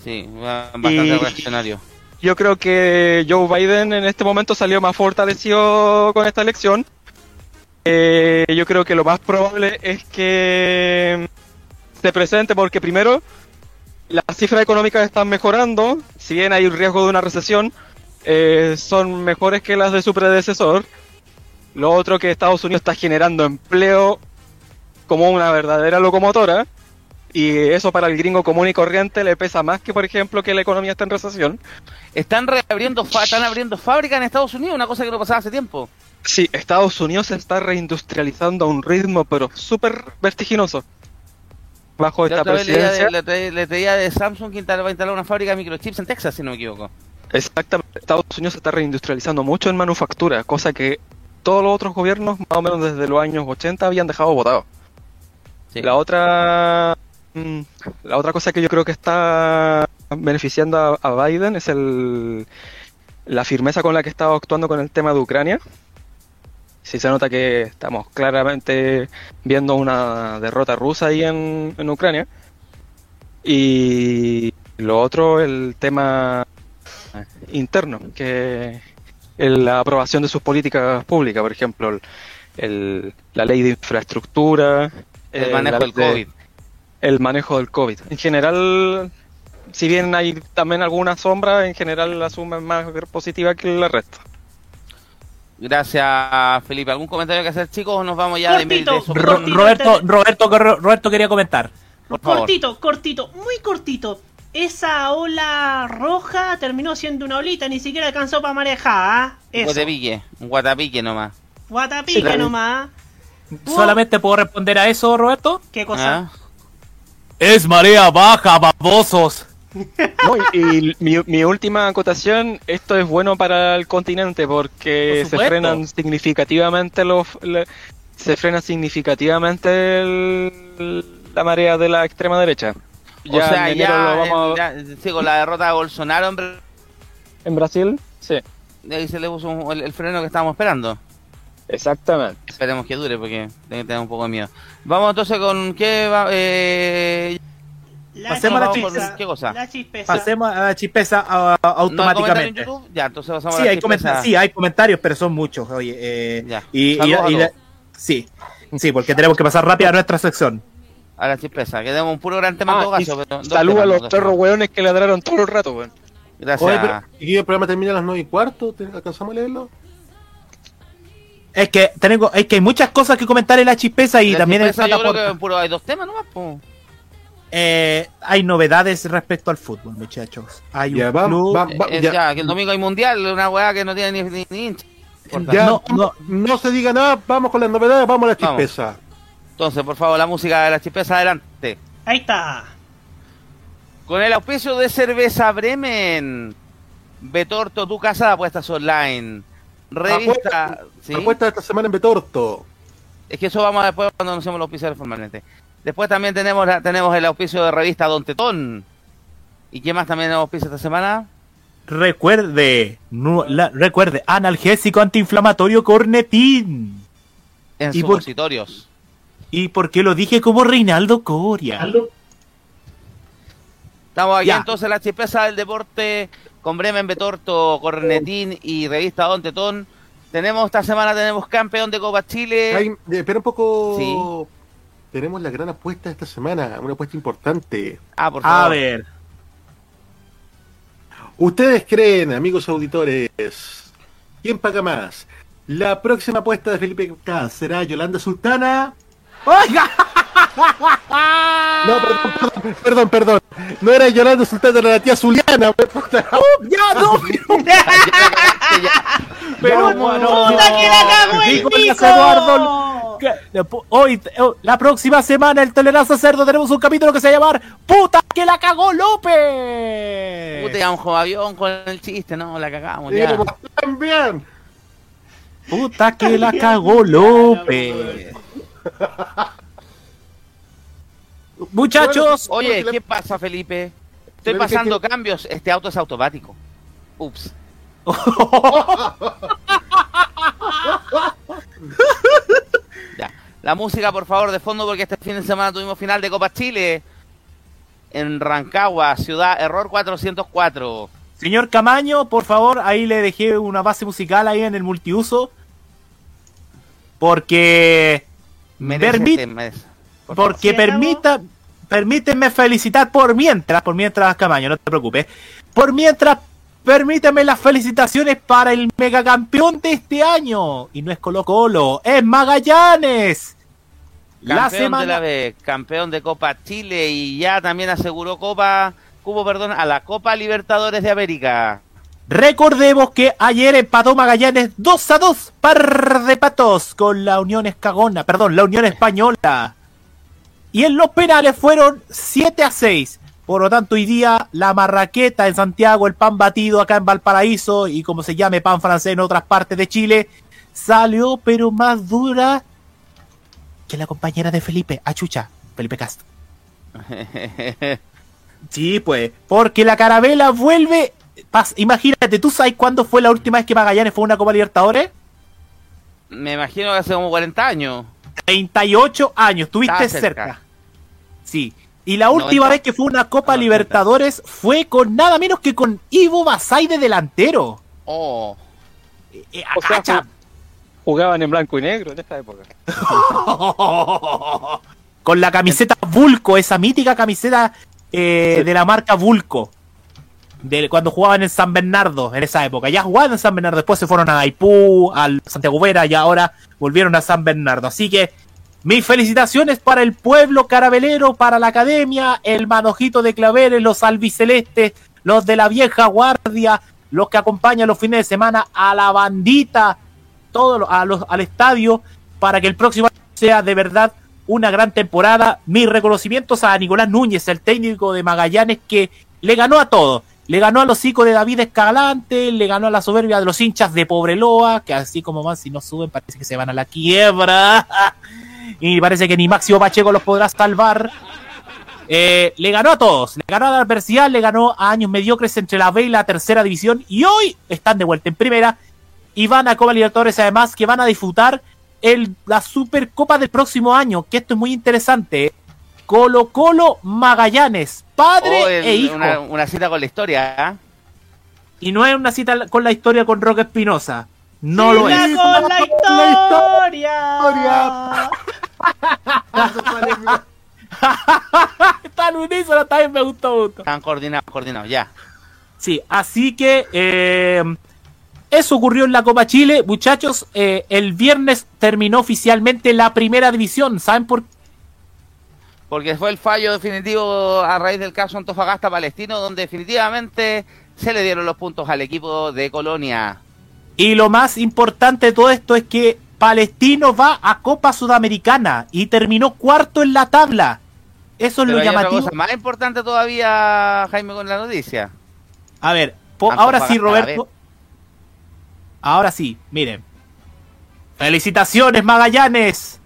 Sí, bastante reaccionario. Yo creo que Joe Biden en este momento salió más fortalecido con esta elección. Eh, yo creo que lo más probable es que se presente porque primero las cifras económicas están mejorando, si bien hay un riesgo de una recesión, eh, son mejores que las de su predecesor. Lo otro que Estados Unidos está generando empleo como una verdadera locomotora y eso para el gringo común y corriente le pesa más que por ejemplo que la economía está en recesión. Están reabriendo, fa- están abriendo fábricas en Estados Unidos, una cosa que no pasaba hace tiempo. Sí, Estados Unidos se está reindustrializando a un ritmo pero súper vertiginoso. Bajo La esta presidencia. le traía de Samsung que va a instalar una fábrica de microchips en Texas, si no me equivoco. Exactamente. Estados Unidos se está reindustrializando mucho en manufactura, cosa que todos los otros gobiernos, más o menos desde los años 80, habían dejado votado. La otra mm, la otra cosa que yo creo que está beneficiando a, a Biden es el la firmeza con la que está actuando con el tema de Ucrania. Sí se nota que estamos claramente viendo una derrota rusa ahí en, en Ucrania. Y lo otro, el tema interno, que el- la aprobación de sus políticas públicas, por ejemplo, el, el- la ley de infraestructura, El eh, manejo del COVID. el manejo del COVID. En general, si bien hay también alguna sombra, en general la suma es más positiva que la resto. Gracias, Felipe. ¿Algún comentario que hacer, chicos, o nos vamos ya de mail de? Ro- Roberto, Roberto, Ro- Roberto quería comentar. Por favor. Cortito, cortito, muy cortito. Esa ola roja terminó siendo una olita, ni siquiera alcanzó para marejar. Un Eso. guatapique, un guatapique nomás. Guatapique Sí, nomás. ¿Solamente puedo responder a eso, Roberto? ¿Qué cosa? Ah. Es marea baja, babosos. No, y y mi, mi última acotación, esto es bueno para el continente porque Por se frenan significativamente los le- se frena significativamente el- la marea de la extrema derecha. o sea, en ya, vamos ya- sí, con la derrota de Bolsonaro, en Brasil, sí. ahí se le puso un- el, el freno que estábamos esperando. Exactamente. Esperemos que dure porque tengo que tener un poco de miedo. Vamos entonces con qué va, eh, La Pasemos a la chispeza, ¿Qué cosa? La chispeza. Pasemos a la chispeza a- ¿No hay en automáticamente. Ya, entonces pasamos Sí a la hay, comentarios, sí, hay comentarios, pero son muchos. Oye, eh, Ya. y, y- Saludos a y la- todos. sí, sí, porque tenemos que pasar rápido a nuestra sección. A la chispeza, que tenemos un puro gran tema en Ah, pero dos Saluda a temas, los perros temas. hueones que ladraron todo el rato, weón. Gracias. Oye, pero- ¿y el programa termina a las 9 y cuarto? ¿Te- ¿Alcanzamos a leerlo? Es que tengo, es que hay muchas cosas que comentar en la chispeza y La también en chispeza yo creo Pataporta. que en puro hay dos temas nomás, po. Eh, hay novedades respecto al fútbol, muchachos. Hay Ya, un va- club- va- va- ya. ya, que el domingo hay mundial, una weá que no tiene ni, ni, ni hincha. Ya, No, no, no se diga nada, vamos con las novedades, vamos a la Vamos. chispeza. Entonces, por favor, la música de la chispeza adelante. Ahí está. Con el auspicio de Cerveza Bremen, Betorto, tu casa de apuestas online. Revista. ¿sí? Apuesta esta semana en Betorto. Es que eso vamos a después cuando anunciamos los auspicios formalmente. Después también tenemos la- tenemos el auspicio de revista Don Tetón. ¿Y qué más también tenemos auspicio esta semana? Recuerde, no, la- recuerde, analgésico antiinflamatorio cornetín. En ¿Y por, supositorios. ¿Y por qué lo dije como Reinaldo Coria? Estamos aquí Ya. entonces en la chispeza del deporte con Bremen, Betorto, Cornetín y revista Don Tetón. Tenemos esta semana tenemos campeón de Copa Chile. Ay, eh, espera un poco. Sí. Tenemos la gran apuesta esta semana, una apuesta importante. Ah, por A ver, ¿Ustedes creen, amigos auditores, quién paga más? ¿La próxima apuesta de Felipe K será Yolanda Sultana? ¡Oiga! No, perdón, perdón, perdón. No era Yolanda Sultana, era la tía Zuliana. puta. ¡Ya, no! Pero bueno, ¡Puta que la cagó el! Eduardo, hoy, oh, la próxima semana, el Tolerancia Cerdo, tenemos un capítulo que se va a llamar ¡Puta que la cagó López! Puta, íbamos con avión con el chiste, no, la cagamos ya. también. ¡Puta que la cagó López! Muchachos, Oye, ¿qué pasa, Felipe? Estoy pasando cambios. Este auto es automático. Ups. La música, por favor, de fondo, porque este fin de semana tuvimos final de Copa Chile. En Rancagua, ciudad, error 404. señor Camaño, por favor, ahí le dejé una base musical ahí en el multiuso. Porque... Por Porque permita, permíteme felicitar por mientras, por mientras, Camaño, no te preocupes. Por mientras, permíteme las felicitaciones para el megacampeón de este año. Y no es Colo Colo, es Magallanes. La Campeón de semana... la B, campeón de Copa Chile y ya también aseguró Copa, cubo, perdón, a la Copa Libertadores de América. Recordemos que ayer empató Magallanes 2 a 2, par de patos con la Unión Escagona, perdón, la Unión Española. Y en los penales fueron 7 a 6. Por lo tanto, hoy día la marraqueta en Santiago, el pan batido acá en Valparaíso y como se llame pan francés en otras partes de Chile, salió pero más dura que la compañera de Felipe, Achucha, Felipe Castro. Sí, pues, porque la carabela vuelve. pas- Imagínate, ¿tú sabes cuándo fue la última vez que Magallanes fue a una Copa Libertadores? Me imagino que hace como 40 años. 38 años, estuviste cerca. cerca. Sí. Y la última 90. vez que fue una Copa Libertadores fue con nada menos que con Ivo Basay de delantero. Oh. Eh, O sea, acacha. Ju- jugaban en blanco y negro en esa época. con la camiseta Vulco, esa mítica camiseta eh, de la marca Vulco. De cuando jugaban en San Bernardo, en esa época. Ya jugaban en San Bernardo, después se fueron a Aipú, al Santiago Vera y ahora volvieron a San Bernardo. Así que mis felicitaciones para el pueblo carabelero, para la academia, el manojito de claveres, los albicelestes, los de la vieja guardia, los que acompañan los fines de semana a la bandita, todos a los, al estadio, para que el próximo año sea de verdad una gran temporada. Mis reconocimientos a Nicolás Núñez, el técnico de Magallanes, que le ganó a todos. Le ganó a los hijos de David Escalante, le ganó a la soberbia de los hinchas de Pobreloa, que así como van, si no suben, parece que se van a la quiebra. y parece que ni Máximo Pacheco los podrá salvar. Eh, le ganó a todos, le ganó a la adversidad, le ganó a años mediocres entre la B y la tercera división y hoy están de vuelta en primera y van a Copa Libertadores además que van a disfrutar el, la Supercopa del próximo año, que esto es muy interesante. Colo Colo Magallanes, padre Oh, el- e hijo. Una, una cita con la historia, ¿ah? Y no es una cita con la historia con Roque Espinosa. No lo ¡Siga es. con la historia! Tan unísono, también me gustó mucho. Están coordinados, coordinados, ya. Sí, así que eh, eso ocurrió en la Copa Chile. Muchachos, eh, el viernes terminó oficialmente la primera división. ¿Saben por qué? Porque fue el fallo definitivo a raíz del caso Antofagasta Palestino, donde definitivamente se le dieron los puntos al equipo de Colonia. Y lo más importante de todo esto es que Palestino va a Copa Sudamericana y terminó cuarto en la tabla. Eso es Pero lo hay otra llamativo. cosa más importante todavía, Jaime, con la noticia. A ver, po- ahora sí, Roberto. Ahora sí, miren. Felicitaciones, Magallanes.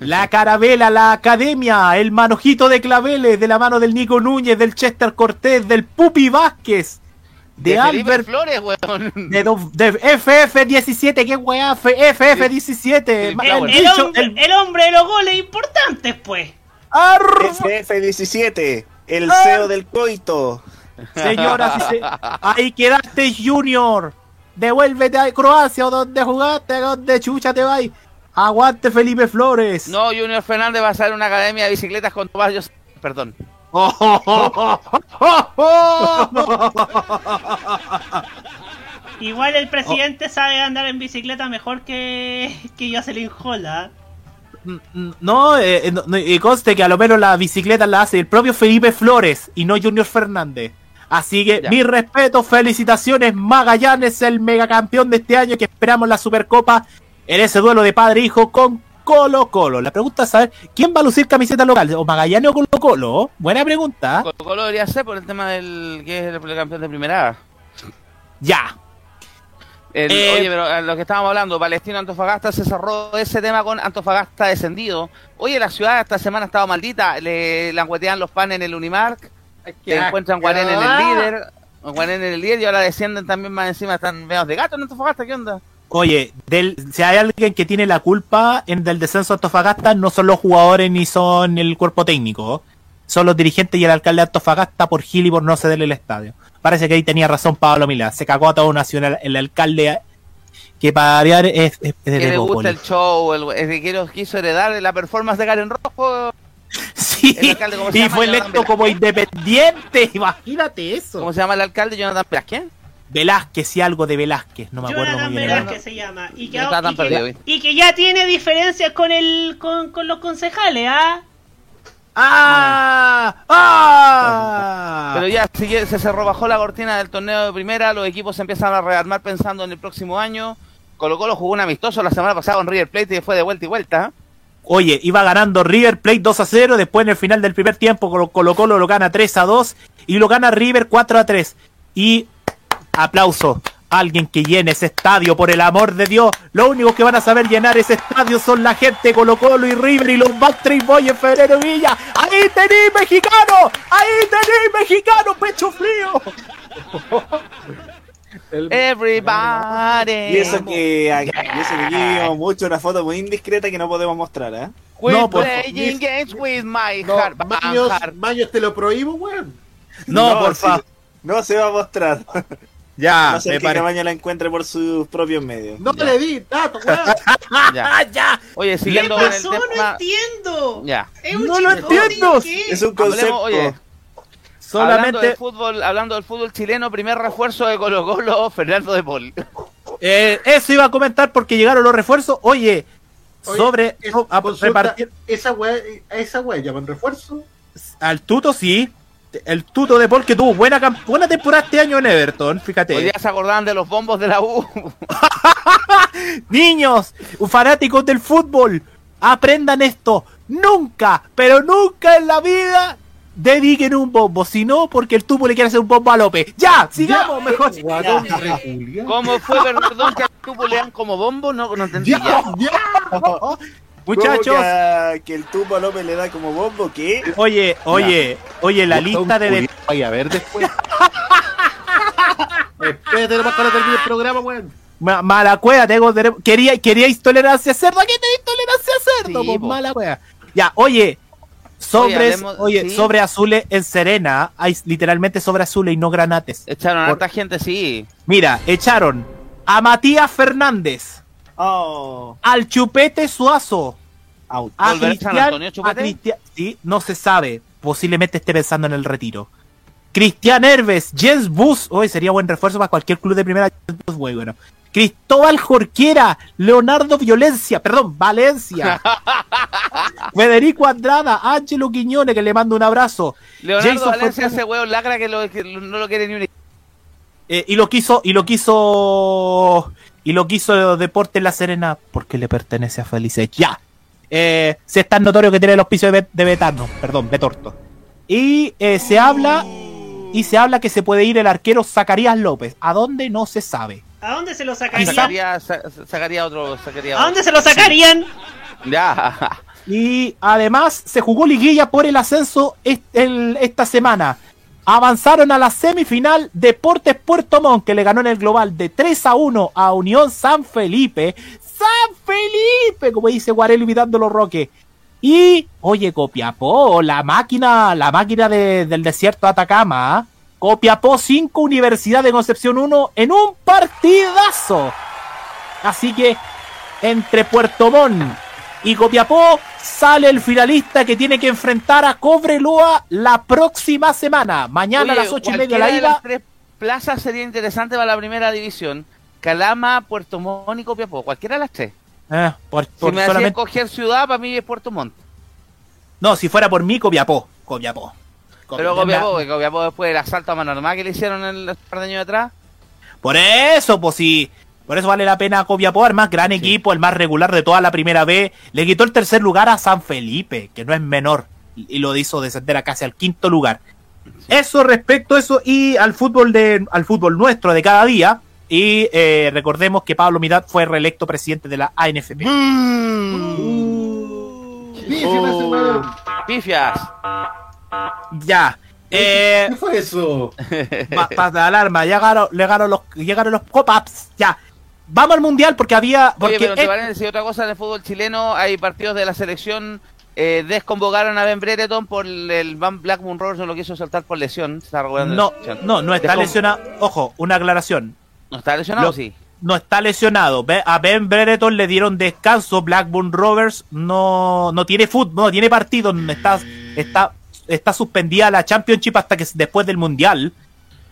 La carabela, la academia, el manojito de claveles de la mano del Nico Núñez, del Chester Cortés, del Pupi Vázquez, de, De Albert, Flores, weón. de, do- de FF17, qué weá, F- FF17. El, hombre, el- el hombre de los goles importantes, pues. FF17, el. CEO del coito. Señoras y se... ahí quedaste, Junior. Devuélvete a Croacia o donde jugaste, a donde chucha te vas. Aguante Felipe Flores. No, Junior Fernández va a ser una academia de bicicletas con Tomás José- Perdón. Igual el presidente sabe andar en bicicleta mejor que, que Jocelyn Hola. No, eh, no, no, y conste que a lo menos la bicicleta la hace el propio Felipe Flores y no Junior Fernández. Así que Ya. mi respeto, felicitaciones, Magallanes, el megacampeón de este año que esperamos la Supercopa en ese duelo de padre e con Colo Colo. La pregunta es saber quién va a lucir camiseta local, o Magallanes o Colo Colo. Buena pregunta. Colo Colo debería ser por el tema del que es el campeón de primera. Ya. El- Eh, oye, pero eh, lo que estábamos hablando, Palestino Antofagasta se cerró ese tema con Antofagasta descendido. Oye, la ciudad esta semana ha estado maldita, le languetean los panes en el Unimark, que encuentran Guarén en el líder, Guarén en el líder y ahora descienden también más encima, están meados de gato en Antofagasta, ¿qué onda? Oye, del, si hay alguien que tiene la culpa en del descenso de Antofagasta, no son los jugadores ni son el cuerpo técnico. Son los dirigentes y el alcalde de Antofagasta por Gil y por no cederle el estadio. Parece que ahí tenía razón Pablo Milá. Se cagó a todo nacional el alcalde que para variar es, es, es de Que le gusta el show, el, es de que los quiso heredar la performance de Karen Rojo. Sí, El alcalde, ¿cómo se y llama? fue Jonathan electo como independiente. Imagínate eso. ¿Cómo se llama el alcalde? Jonathan Velázquez. Velázquez, sí, algo de Velázquez. No me acuerdo Jonathan muy bien. el Velázquez se llama. Y que, No está tan y que- perdido, ¿viste? y que ya tiene diferencias con el con, con los concejales, ¿ah? ¡Ah! ¡Ah! Pero ya si ya se cerró bajó la cortina del torneo de primera, los equipos se empiezan a rearmar pensando en el próximo año. Colo Colo jugó un amistoso la semana pasada con River Plate y fue de vuelta y vuelta. Oye, iba ganando River Plate 2 a 0, después en el final del primer tiempo Colo Colo, Colo lo gana 3 a 2 y lo gana River 4 a 3. Y aplauso, alguien que llene ese estadio, por el amor de Dios. Lo único que van a saber llenar ese estadio son la gente Colo Colo y River y los Backstreet Boys en Febrero Villa. Ahí tenéis mexicano, ahí tenéis mexicano, pecho frío. Everybody. Y eso que aquí, y eso que aquí mucho una foto muy indiscreta que no podemos mostrar, ¿eh? We're No, por playing games with my No, heart. Maños, heart. Maños te lo prohíbo, weón. No, por sí, favor. No se va a mostrar. Ya, no sé me que. Cabaña la encuentre por sus propios medios. No le di datos, weón. Ya. ya. Oye, ¿Qué siguiendo con el pasó? No tema. entiendo. Ya. Es un No lo entiendo. ¿qué? Es un Hablemos, concepto. Oye, hablando Solamente del fútbol, hablando del fútbol chileno, primer refuerzo de Colo Colo, Fernando de Paul. eh, eso iba a comentar porque llegaron los refuerzos. Oye, Oye, sobre es- no, a consulta, repartir Esa weá, esa weá llaman refuerzo. al Tuto, sí. El Tuto de Paul que tuvo buena, buena temporada este año en Everton, fíjate. Hoy día se acordaban de los bombos de la U. Niños, fanáticos del fútbol, aprendan esto. Nunca, pero nunca en la vida dediquen un bombo. Si no, porque el tubo le quiere hacer un bombo a López. Ya, sigamos mejor. ¿Cómo fue, perdón, que a tú le dan como bombo? No, no entendí. Ya. Muchachos, ¿Cómo que, a- que el tubo a López le da como bombo, ¿qué? oye, oye, oye, la lista de... de- Vaya a ver después. Espérate nomás cuando termine el programa, weón. Ma- mala cueva, tengo dere- quería, queríais tolerancia a cerdo, aquí tenéis tolerancia a cerdo, Sí, pues mala cueva. Ya, oye, sobres, oye, sí. sobre azules en Serena, hay literalmente sobre azules y no granates. Echaron a Por- harta gente, sí. Mira, echaron a Matías Fernández, Oh, al Chupete Suazo, out. a ¿Volverá San Cristian, Antonio, Chupete? a Cristian- sí, no se sabe, posiblemente esté pensando en el retiro. Cristian Herves, Jens Bus, hoy sería buen refuerzo para cualquier club de primera. Jens Bus, muy bueno. Cristóbal Jorquera, Leonardo Violencia, perdón, Valencia, Federico Andrada, Ángelo Quiñones, que le mando un abrazo. Leonardo Jason Valencia, Fontana. ese lacra que, lo- que no lo quiere ni un Eh, y lo quiso, y lo quiso, y lo quiso Deporte La Serena porque le pertenece a Felices. Ya. Eh, se es tan notorio que tiene el auspicio de, de Betano, perdón, Betorto. Y eh, se habla, y se habla que se puede ir el arquero Zacarías López. ¿A dónde? No se sabe. ¿A dónde se lo sacarían? Sacaría, sa- sacaría otro. Sacaría ¿A dónde se lo sacarían? Ya. Y además se jugó liguilla por el ascenso est- el- esta semana. Avanzaron a la semifinal Deportes Puerto Montt, que le ganó en el global de 3 a 1 a Unión San Felipe. ¡San Felipe! Como dice Guarel imitando los Roques. Y, oye, Copiapó, la máquina, la máquina de- del desierto de Atacama. ¿ah? Copiapó 5, Universidad de Concepción 1 en un partidazo. Así que entre Puerto Montt y Copiapó sale el finalista que tiene que enfrentar a Cobreloa la próxima semana. Mañana Oye, a las ocho y media la de ida. las tres plazas sería interesante para la primera división. Calama, Puerto Montt y Copiapó. Cualquiera de las tres. Eh, por- Si me solamente- escoger ciudad, para mí es Puerto Montt. No, si fuera por mí, Copiapó. Copiapó. Pero Copiapó. Porque Copiapó después del asalto a mano armada que le hicieron el par de años atrás. Por eso, pues sí. Por eso vale la pena Copiapó, el más gran equipo, el más regular de toda la primera B. Le quitó el tercer lugar a San Felipe, que no es menor. Y lo hizo descender a casi al quinto lugar. Eso respecto a eso y al fútbol de al fútbol nuestro de cada día. Y eh, recordemos que Pablo Midad fue reelecto presidente de la ANFP. Uh, pifias. Ya. Eh, ¿Qué fue eso? Patas de alarma, llegaron, llegaron los, llegaron los pop-ups. Ya. Vamos al mundial porque había. Porque Oye, pero te eh, van a decir otra cosa en el fútbol chileno. Hay partidos de la selección. Eh, desconvocaron a Ben Brereton por el, Van Blackburn Rovers, no lo quiso soltar por lesión. Está no, lesión. no, no está lesionado. Ojo, una aclaración. ¿No está lesionado? Lo- sí. No está lesionado. Ve- A Ben Brereton le dieron descanso. Blackburn Rovers no, no tiene fútbol, no tiene partido. Está, está, está suspendida la Championship hasta que después del Mundial.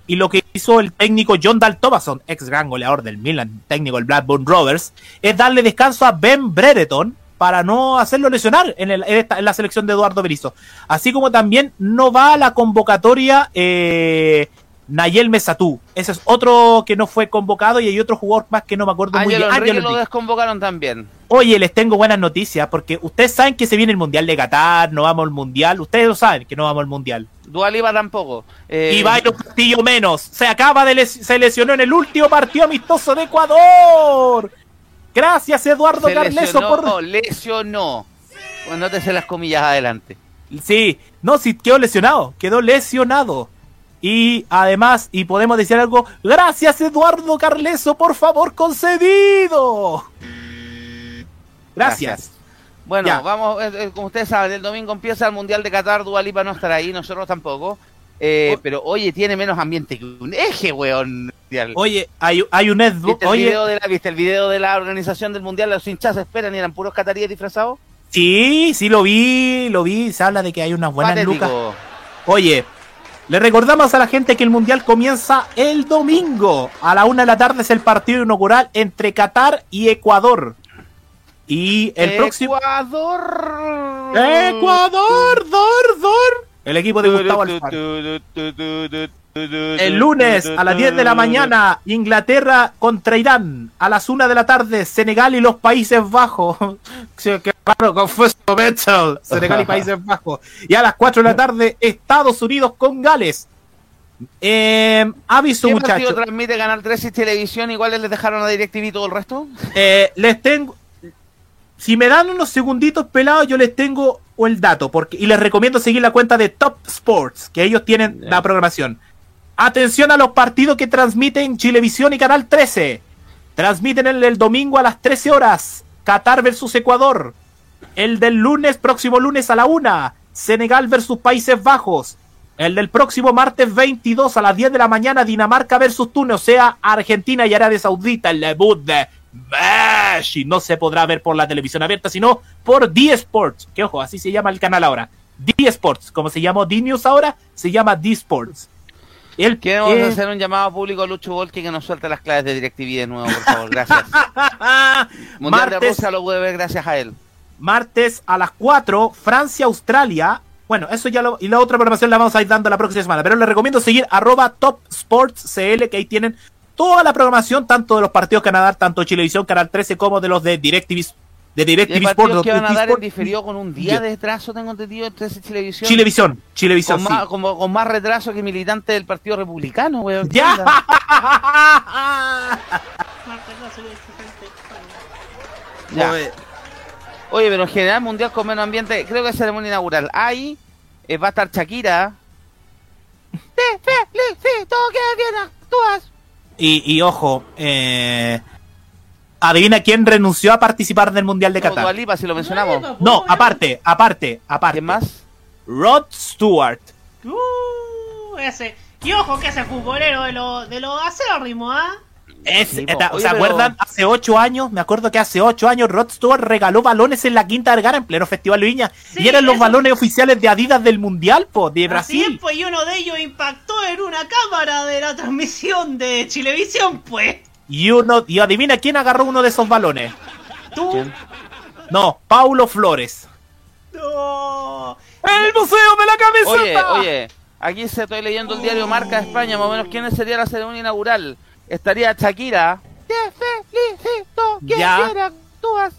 Y lo que hizo el técnico John Dal Thomason, ex gran goleador del Milan, técnico del Blackburn Rovers, es darle descanso a Ben Brereton para no hacerlo lesionar en, la selección de Eduardo Berizzo. Así como también no va a la convocatoria eh, Nayel Mesatú. Ese es otro que no fue convocado y hay otro jugador más que no me acuerdo muy Ángelo bien. Enrique Ángelo lo desconvocaron también. Oye, les tengo buenas noticias porque ustedes saben que se viene el Mundial de Qatar, no vamos al Mundial. Ustedes lo saben que no vamos al Mundial. Dualiba tampoco. Eh, Y Byron Castillo menos. Se acaba de les- se lesionó en el último partido amistoso de Ecuador. Gracias Eduardo se Carleso lesionó, por lesionó. Bueno, nótese las comillas adelante. Sí, no, sí, quedó lesionado, quedó lesionado. Y además, y podemos decir algo, gracias Eduardo Carleso, por favor, concedido. Gracias. Bueno, Ya. vamos, eh, eh, como ustedes saben, el domingo empieza el Mundial de Qatar, Dualipa no estará ahí, nosotros tampoco. Eh, pero oye, tiene menos ambiente que un eje, weón. Oye, hay, hay un Ed- ¿Viste el, oye, video de la, ¿Viste el video de la organización del Mundial? Los hinchas esperan y eran puros cataríes disfrazados. sí, sí lo vi, lo vi, se habla de que hay unas buenas Patético. lucas. Oye, le recordamos a la gente que el Mundial comienza el domingo. A la una de la tarde es el partido inaugural entre Qatar y Ecuador. Y el próximo... Ecuador. Ecuador, Dor, Dor. El equipo de Gustavo Alfaro. El lunes a las 10 de la mañana, Inglaterra contra Irán. A las 1 de la tarde, Senegal y los Países Bajos. Qué raro, confuso, Mitchell. Senegal y Países Bajos. Y a las 4 de la tarde, Estados Unidos con Gales. Eh, aviso, ¿Qué partido muchachos. transmite Canal 3 y Televisión? ¿Iguales les dejaron a DirecTV y todo el resto? Eh, les tengo. Si me dan unos segunditos pelados, yo les tengo el dato. Porque, y les recomiendo seguir la cuenta de Top Sports, que ellos tienen la programación. Atención a los partidos que transmiten Chilevisión y Canal 13. Transmiten el, domingo a las 13 horas. Qatar versus Ecuador. El del lunes, próximo lunes a la 1. Senegal versus Países Bajos. El del próximo martes 22 a las 10 de la mañana, Dinamarca versus Túnez, o sea, Argentina y Arabia Saudita, el debut de Messi. No se podrá ver por la televisión abierta, sino por D Sports. Que ojo, así se llama el canal ahora. D Sports, como se llamó D News ahora, se llama D Sports. Queremos eh, hacer un llamado público a Lucho Volque que nos suelte las claves de DirecTV de nuevo, por favor. Gracias. Mundial de Martes- Rusia lo pude ver gracias a él. martes a las 4, Francia-Australia. Bueno, eso ya lo. Y la otra programación la vamos a ir dando la próxima semana. Pero les recomiendo seguir arroba Top Sports CL, que ahí tienen toda la programación, tanto de los partidos dar, tanto Chilevisión, Canal 13, como de los de DirecTV, de DirecTV Sport. que van a dar en diferido con un día de retraso, tengo entendido, entonces Chilevisión. Chilevisión, Chilevisión, con, sí. más, como- con más retraso que militante del Partido Republicano, weón. ¿Qué ¡Ya! Ya. Oye, pero en general mundial con menos ambiente, creo que es ceremonia inaugural. Ahí eh, va a estar Shakira. Te felicito que bien actúas. Y, y ojo, eh, adivina quién renunció a participar del Mundial de Qatar. Dua Lipa, si lo mencionamos. No, aparte, aparte, aparte. ¿Quién más? Rod Stewart. Uh, ese. Y ojo que ese futbolero de los de lo acérrimos, ¿ah? Es- Sí, Oye, ¿Se pero- acuerdan? Hace ocho años, me acuerdo que hace ocho años Rod Stewart regaló balones en la Quinta Vergara en pleno Festival de Viña. y eran los balones oficiales de Adidas del Mundial, po, de Así Brasil. es, pues, y uno de ellos impactó en una cámara de la transmisión de Chilevisión, pues. Y uno, y adivina quién agarró uno de esos balones. Tú. No, Paulo Flores. No. ¡El museo de la Oye, camiseta! oye, aquí se estoy leyendo el diario Marca de España, más o menos quién sería la ceremonia inaugural. Estaría Shakira. Te felicito que Ya. actúas.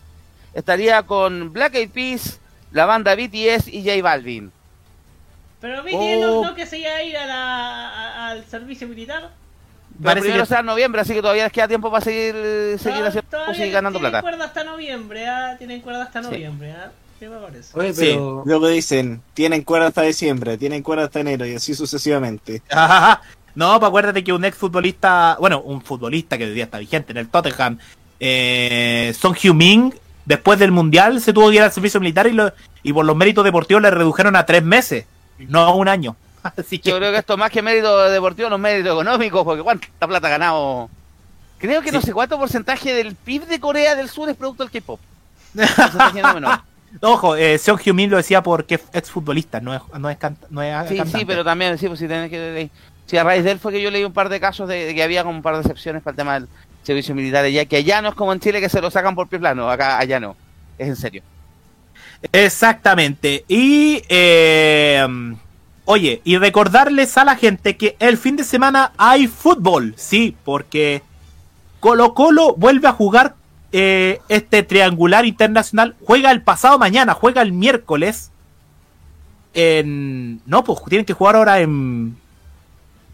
Estaría con Black Eyed Peas, la banda BTS y J Balvin. Pero viste, no, Oh. no que se iba a ir a la, a- al servicio militar. Pero Parece primero que- será en noviembre, así que todavía les queda tiempo para seguir, seguir Todavía- haciendo todavía música y ganando tienen plata. cuerda hasta noviembre, ¿ah? Tienen cuerda hasta noviembre, ¿ah? ¿Qué me parece? Oye, Sí. pero luego dicen, tienen cuerda hasta diciembre, tienen cuerda hasta enero y así sucesivamente. Ajá. No, pues acuérdate que un ex futbolista, bueno, un futbolista que hoy día está vigente en el Tottenham, eh, Son Heung-min, después del Mundial se tuvo que ir al servicio militar y, lo- y por los méritos deportivos le redujeron a tres meses, no a un año. Así que Yo creo que esto más que mérito deportivo, no es mérito económico, porque cuánta plata ha ganado. Creo que no sé cuánto porcentaje del PIB de Corea del Sur es producto del K-pop. No. Ojo, eh, Seon Heung-min lo decía porque es exfutbolista, no es, no es, canta- no es Sí, cantante. sí, pero también, sí, pues si tenés que... Sí, a raíz de él fue que yo leí un par de casos de, de que había como un par de excepciones para el tema del servicio militar allá, que allá no es como en Chile que se lo sacan por pie plano, acá allá no. Es en serio. Exactamente. Y, eh, oye, y recordarles a la gente que el fin de semana hay fútbol, sí, porque Colo Colo vuelve a jugar eh, este triangular internacional. Juega el pasado mañana, juega el miércoles. En... No, pues tienen que jugar ahora en...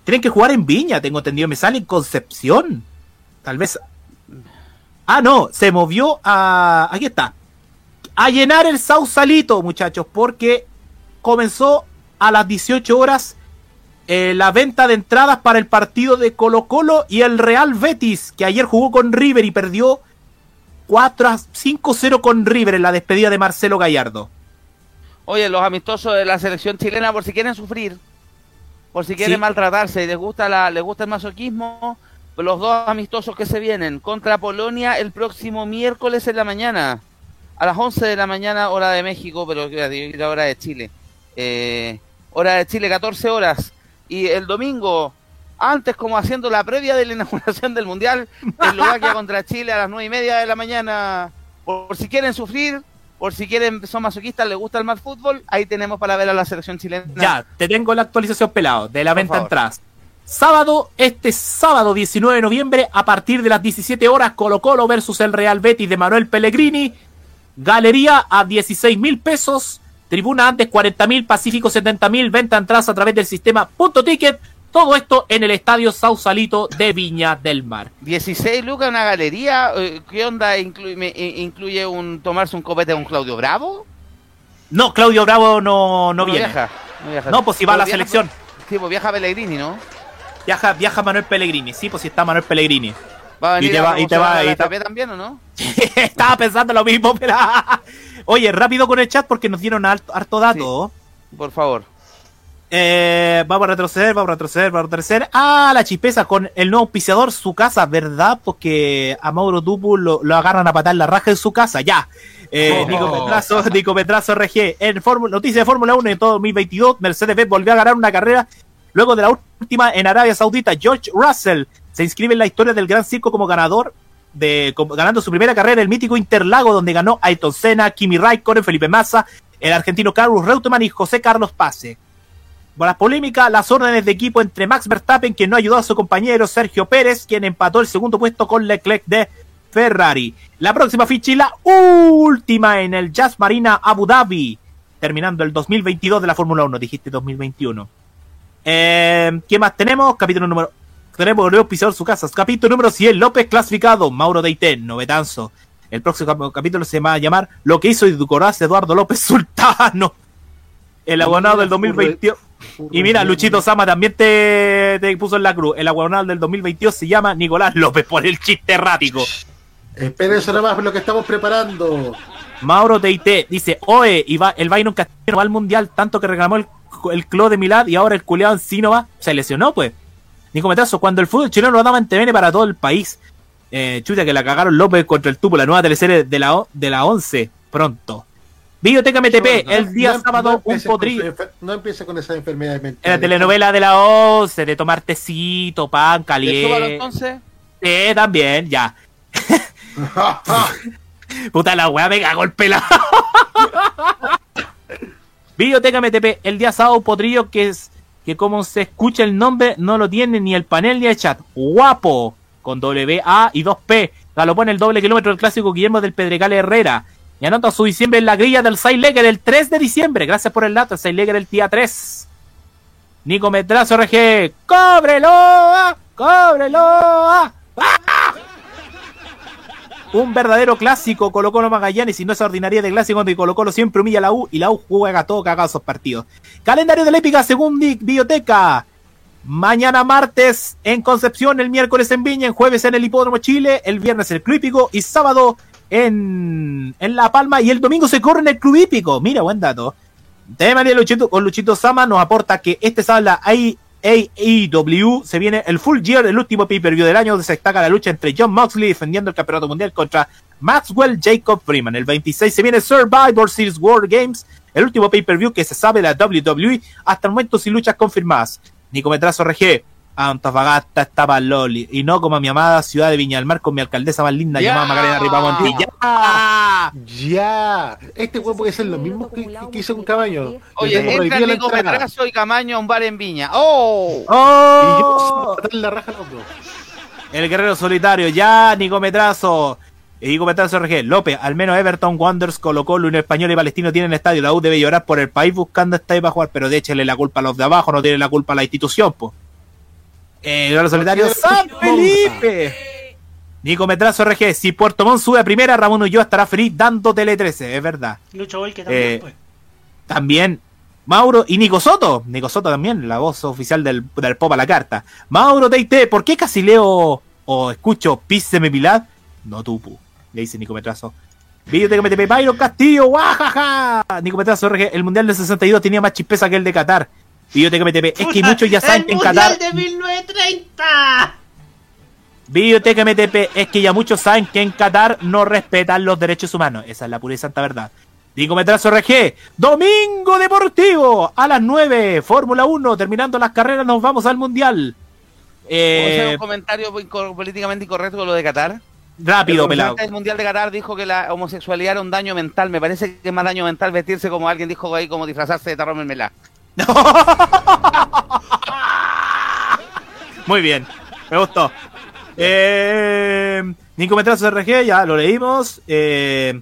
Tienen que jugar en Viña, tengo entendido. Me sale en Concepción. Tal vez... Ah, no, se movió a... Aquí está a llenar el Sausalito, muchachos, porque comenzó a las 18 horas eh, la venta de entradas para el partido de Colo Colo y el Real Betis, que ayer jugó con River y perdió 4 a 5-0 con River en la despedida de Marcelo Gallardo. Oye, los amistosos de la selección chilena, por si quieren sufrir, por si quieren Sí. maltratarse y les gusta, la, les gusta el masoquismo, los dos amistosos que se vienen contra Polonia el próximo miércoles en la mañana, a las 11 de la mañana, hora de México, pero la hora de Chile. Eh, hora de Chile, 14 horas. Y el domingo, antes como haciendo la previa de la inauguración del Mundial, Eslovaquia contra Chile a las 9 y media de la mañana. Por, por si quieren sufrir, por si quieren, son masoquistas, les gusta el mal fútbol, ahí tenemos para ver a la selección chilena. Ya, te tengo la actualización pelado de la Por venta favor. entradas. Sábado, este sábado 19 de noviembre, a partir de las 17 horas, Colo Colo versus el Real Betis de Manuel Pellegrini. Galería a 16 mil pesos. Tribuna antes 40 mil, Pacífico 70 mil. Venta de entradas a través del sistema Punto Ticket. Todo esto en el estadio Sausalito de Viña del Mar. 16 lucas, una galería. eh, ¿Qué onda? Incluye, eh, ¿Incluye un tomarse un copete con Claudio Bravo? No, Claudio Bravo no, no viene. viaja. No, viaja. No, pues si va a la viaja- selección. Sí, pues viaja Pellegrini, ¿no? Viaja, viaja Manuel Pellegrini. Sí, pues si está Manuel Pellegrini. Va a venir y te va, y te va, y te- también, ¿o no? Estaba pensando lo mismo, pero. Oye, rápido con el chat porque nos dieron harto, harto dato. Por favor. Eh, vamos a retroceder, vamos a retroceder, vamos a retroceder. Ah, la chispeza con el nuevo auspiciador, su casa, ¿verdad? Porque a Mauro Dupu lo, lo agarran a patar la raja en su casa, ya. Eh, Oh. Nico Petrazo, Nico Petrazo RG. En noticias de Fórmula 1 en todo 2022, Mercedes-Benz volvió a ganar una carrera Luego de la última en Arabia Saudita, George Russell se inscribe en la historia del Gran Circo como ganador, de, ganando su primera carrera en el mítico Interlago, donde ganó Ayrton Senna, Kimi Raikkonen, Felipe Massa, el argentino Carlos Reutemann y José Carlos Pase. Por las polémicas, las órdenes de equipo entre Max Verstappen, quien no ayudó a su compañero Sergio Pérez, quien empató el segundo puesto con Leclerc de Ferrari. La próxima ficha y la última en el Jazz Marina Abu Dhabi, terminando el 2022 de la Fórmula 1, dijiste 2021. Eh, ¿Qué más tenemos? Capítulo número... Tenemos Leo Pisador su casa. Capítulo número 100, López clasificado, Mauro Deité, novetanzo. El próximo cap- capítulo se va a llamar Lo que hizo Educoraz Eduardo López Sultano. El abonado del 2022. Y mira, Luchito Sama también te, te puso en la cruz. El abonado del 2022 se llama Nicolás López por el chiste errático. Esperen eso nada más lo que estamos preparando. Mauro Teite dice, oe, y va, el Byron Castillo va al mundial, tanto que reclamó el, el Clo de Milad y ahora el culiado encino va, se lesionó pues. Nico Metazo, cuando el fútbol chileno lo daba en TVN para todo el país. Eh, chuta que la cagaron López contra el Tupo, la nueva teleserie de la, o- de la 11, pronto. Videoteca MTP, el día No- sábado, no un potrillo. No empiece con esas enfermedades mentales. En la telenovela de la 11, de tomar tecito, pan ¿Le súbalo caliente. entonces? Sí, también, ya. Puta la weá, me cagó el pelado. Videoteca MTP, el día sábado potrillo que es que como se escucha el nombre no lo tiene ni el panel ni el chat. Guapo, con W A y 2 P. Galopó en el doble kilómetro del clásico Guillermo del Pedregal Herrera. Y anota su diciembre en la grilla del Saileger el 3 de diciembre. Gracias por el dato, el Saileger el día 3. Nico Metrazo RG, ¡cóbrelo! ¡Cóbrelo! ¡Ah! Un verdadero clásico Colo Colo Magallanes y no esa ordinaria de clásico donde Colo Colo siempre humilla a la U y la U juega todo cagado esos partidos. Calendario de la épica según Biblioteca. Mañana martes en Concepción, el miércoles en Viña, el jueves en el Hipódromo Chile, el viernes el Club Hípico y sábado en, en La Palma y el domingo se corre en el Club Hípico. Mira, buen dato. Tema de Luchito con Luchito Sama nos aporta que este sábado I- AEW se viene el Full Gear, el último pay-per-view del año, donde se destaca la lucha entre John Moxley defendiendo el campeonato mundial contra Maxwell Jacob Freeman. El 26 se viene Survivor Series World Games, el último pay-per-view que se sabe de la WWE hasta el momento sin luchas confirmadas. Nico Metrazo RG, Antofagasta estaba Loli, y no como mi amada ciudad de Viña del Mar con mi alcaldesa más linda Ya. llamada Macarena Ripamonti. ¡Ya! Ya. Este weón puede ser lo mismo que, que hizo un caballo. Oye, entra Nico y Camaño a un bar en Viña. ¡Oh! Y ¡Oh! yo matarle la raja a dos. El guerrero solitario, ya, Nico Metrazo. Y Nico Metrazo RG. López, al menos Everton, Wanderers, Colo Colo, Unión Español y Palestino tienen estadio. La U debe llorar por el país buscando estadio para jugar, pero déchele la culpa a los de abajo, no tiene la culpa a la institución, po. Eh, el guerrero solitario, San Felipe. Nico Metrazo RG. Si Puerto Montt sube a primera, Ramón Ulloa estará feliz dando Tele 13, es verdad. Lucho Boy que también, Eh, pues. También Mauro y Nico Soto. Nico Soto también, la voz oficial del, del Pop a la carta. Mauro Teite, ¿por qué casi leo o escucho Píseme Milad? No tupu, le dice Nico Metrazo. Videoteca MTP, Byron Castillo, guajaja. Nico Metrazo RG, el Mundial del 62 tenía más chispeza que el de Qatar. Videoteca MTP, es que muchos ya saben ¡El que en Mundial Qatar. de 1930! Videoteca MTP, es que ya muchos saben que en Qatar no respetan los derechos humanos. Esa es la pura y santa verdad. Nico Metrazo RG, Domingo Deportivo, a las 9, Fórmula 1, terminando las carreras nos vamos al Mundial. ¿Puedo hacer Eh, un comentario inco- políticamente incorrecto con lo de Qatar? rápido, el pelado. del Mundial de Qatar dijo que la homosexualidad era un daño mental. Me parece que es más daño mental vestirse como alguien dijo ahí, como disfrazarse de tarro mermelá. Muy bien, me gustó. Eh, Nico Metrazo RG, ya lo leímos. Eh,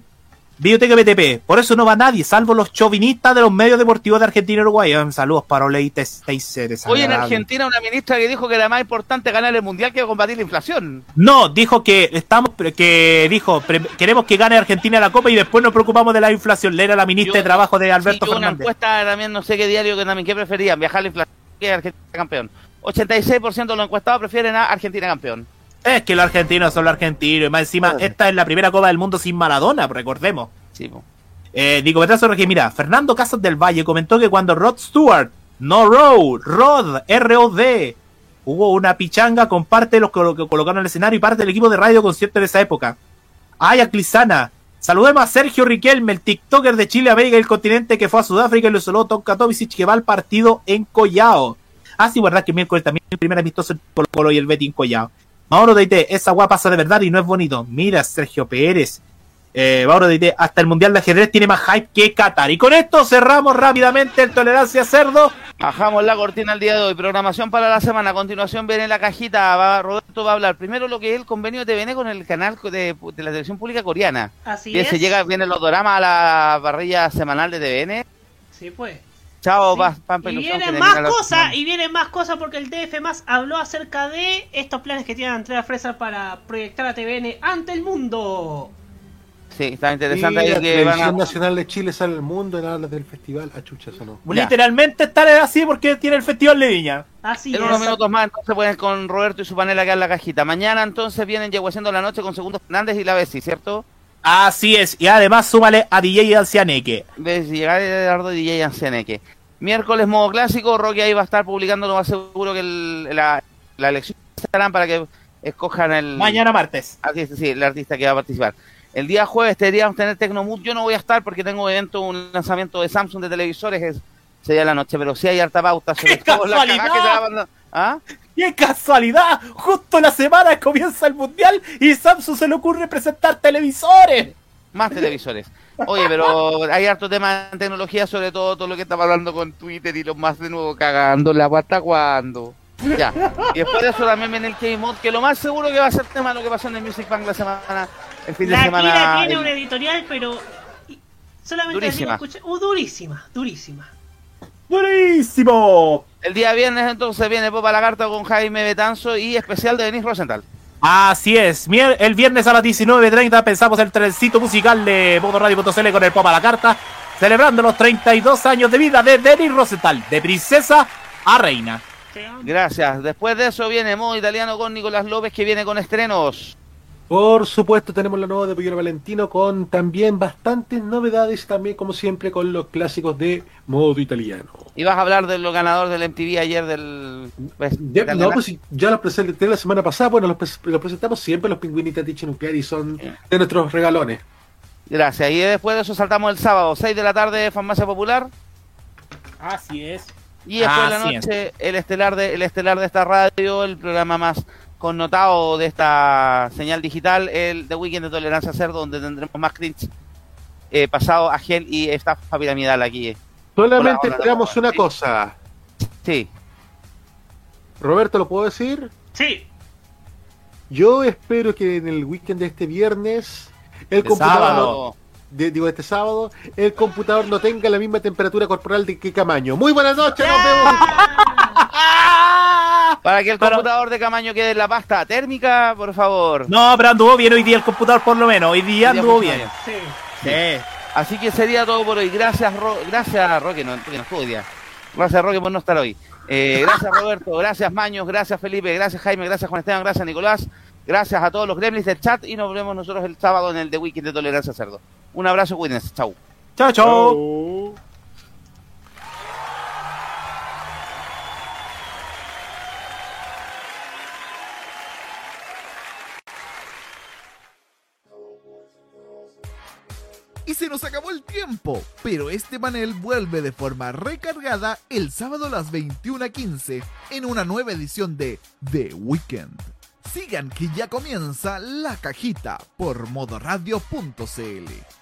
Videoteca BTP, por eso no va nadie, salvo los chauvinistas de los medios deportivos de Argentina y Uruguay. Saludos para Oley. Hoy en Argentina una ministra que dijo que era más importante ganar el Mundial que combatir la inflación. No, dijo que estamos que dijo queremos que gane Argentina la Copa y después nos preocupamos de la inflación. Le era la ministra de Trabajo de Alberto Sí, yo una Fernández. encuesta también, no sé qué diario que también, ¿qué preferían? ¿Viajar la inflación que Argentina campeón? 86% de los encuestados prefieren a Argentina campeón. Es que los argentinos son los argentinos. Y más encima, esta es la primera Copa del Mundo sin Maradona, recordemos. Sí, po. Eh, Metrazo Regi, mira, Fernando Casas del Valle comentó que cuando Rod Stewart, no Row, Rod, R-O-D, hubo una pichanga con parte de los que lo- que colocaron en el escenario y parte del equipo de radio concierto de esa época. Ay, Aclisana. Saludemos a Sergio Riquelme, el TikToker de Chile, América y el continente que fue a Sudáfrica y lo saludó Tom Katovicic que va al partido en Collao. Ah, sí, verdad que miércoles también el primer amistoso el Colo Colo y el Betín Collado. Mauro Deite, esa guapa pasa de verdad y no es bonito. Mira, Sergio Pérez. Eh, Mauro Deite, hasta el Mundial de Ajedrez tiene más hype que Qatar. Y con esto cerramos rápidamente el Tolerancia Cerdo. Bajamos la cortina el día de hoy. Programación para la semana. A continuación viene la cajita. Va, Roberto va a hablar primero lo que es el convenio de TVN con el canal de, de la televisión pública coreana. Así Bien, es. se llega, vienen los doramas a la parrilla semanal de TVN. Sí, pues. Chao, Sí. pa- Pampa Y vienen más cosas, y vienen más cosas porque el DF más habló acerca de estos planes que tiene Andrea Fresa para proyectar a TVN ante el mundo. Sí, está interesante Y ahí la que televisión van a... nacional de Chile sale al mundo en habla del festival. Ah, chucha, eso no. Literalmente estar así porque tiene el Festival de Viña. Así En unos minutos más, entonces pueden con Roberto y su panel acá en la cajita. Mañana, entonces, vienen Yeguaciendo la noche con Segundo Fernández y la Bessi, ¿cierto? Así es. Y además súmale a DJ Ancianeque. Bessi, llegar Eduardo y DJ Ancianeque. Miércoles, modo clásico. Rocky ahí va a estar publicando, lo más seguro que el- la, la elección estarán para que escojan el. Mañana martes. Artista, sí, el artista que va a participar. El día jueves deberíamos tener Tecnomood. Yo no voy a estar porque tengo evento, un lanzamiento de Samsung de televisores. Es, sería la noche, pero sí hay harta pauta. Sobre ¡Qué todo la casualidad! que se va a mandar. ¿Ah? ¡Qué casualidad! Justo la semana comienza el mundial y Samsung se le ocurre presentar televisores. Más televisores. Oye, pero hay harto tema en tecnología, sobre todo todo lo que estaba hablando con Twitter y los más de nuevo cagando la guata cuando. Ya. Y después de eso también viene el K-Mod, que lo más seguro que va a ser tema de lo que pasó en el Music Bank la semana, el fin de La semana. Kira tiene el- una editorial, pero solamente la Durísima. escuché- uh, durísima, durísima. ¡Buenísimo! El día viernes entonces viene Popa Lagarta con Jaime Betanzo y especial de Denis Rosenthal. Así es. El viernes a las 19.30 pensamos el trencito musical de modoradio.cl con el Pop a la Carta, celebrando los 32 años de vida de Denis Rosenthal, de princesa a reina. Gracias. Después de eso viene Modo Italiano con Nicolás López que viene con estrenos. Por supuesto, tenemos la nueva de Pollero Valentino con también bastantes novedades, también como siempre con los clásicos de modo italiano. Y vas a hablar de los ganadores del MTV ayer del... pues, Ya, no, pues ya los presenté la semana pasada, bueno, los, pres- los presentamos siempre, los pingüinitas Tichi Nuclear y son de nuestros regalones. Gracias. Y después de eso saltamos el sábado, 6 de la tarde, Farmacia Popular. Así es. Y después de la es. noche, el estelar de, el estelar de esta radio, el programa más connotado de esta señal digital, el The Weekend de Tolerancia Cerdo, donde tendremos más cringe eh, pasado a gel y estafa piramidal aquí. Solamente Hola, hola. esperamos una cosa. Sí. Roberto, ¿lo puedo decir? Sí. Yo espero que en el weekend de este viernes, el De computador, sábado. de- digo este sábado, el computador no tenga la misma temperatura corporal de que Camaño. Muy buenas noches, nos vemos. Para que el computador de Camaño quede en la pasta térmica, por favor. No, pero anduvo bien hoy día el computador por lo menos. Hoy día Hoy día anduvo bien. Sí. Sí. Así que sería todo por hoy. Gracias, Ro gracias Roque, no, que no estuvo hoy día. Gracias, Roque, por no estar hoy. Eh, gracias, Roberto. Gracias, Maños. Gracias, Felipe. Gracias, Jaime. Gracias, Juan Esteban. Gracias, Nicolás. Gracias a todos los gremlins del chat y nos vemos nosotros el sábado en el The Weekend de Tolerancia Cerdo. Un abrazo, cuídense. Chau. Chao, chao. Y se nos acabó el tiempo, pero este panel vuelve de forma recargada el sábado a las 21.15 en una nueva edición de The Weekend. Sigan que ya comienza la cajita por modoradio.cl.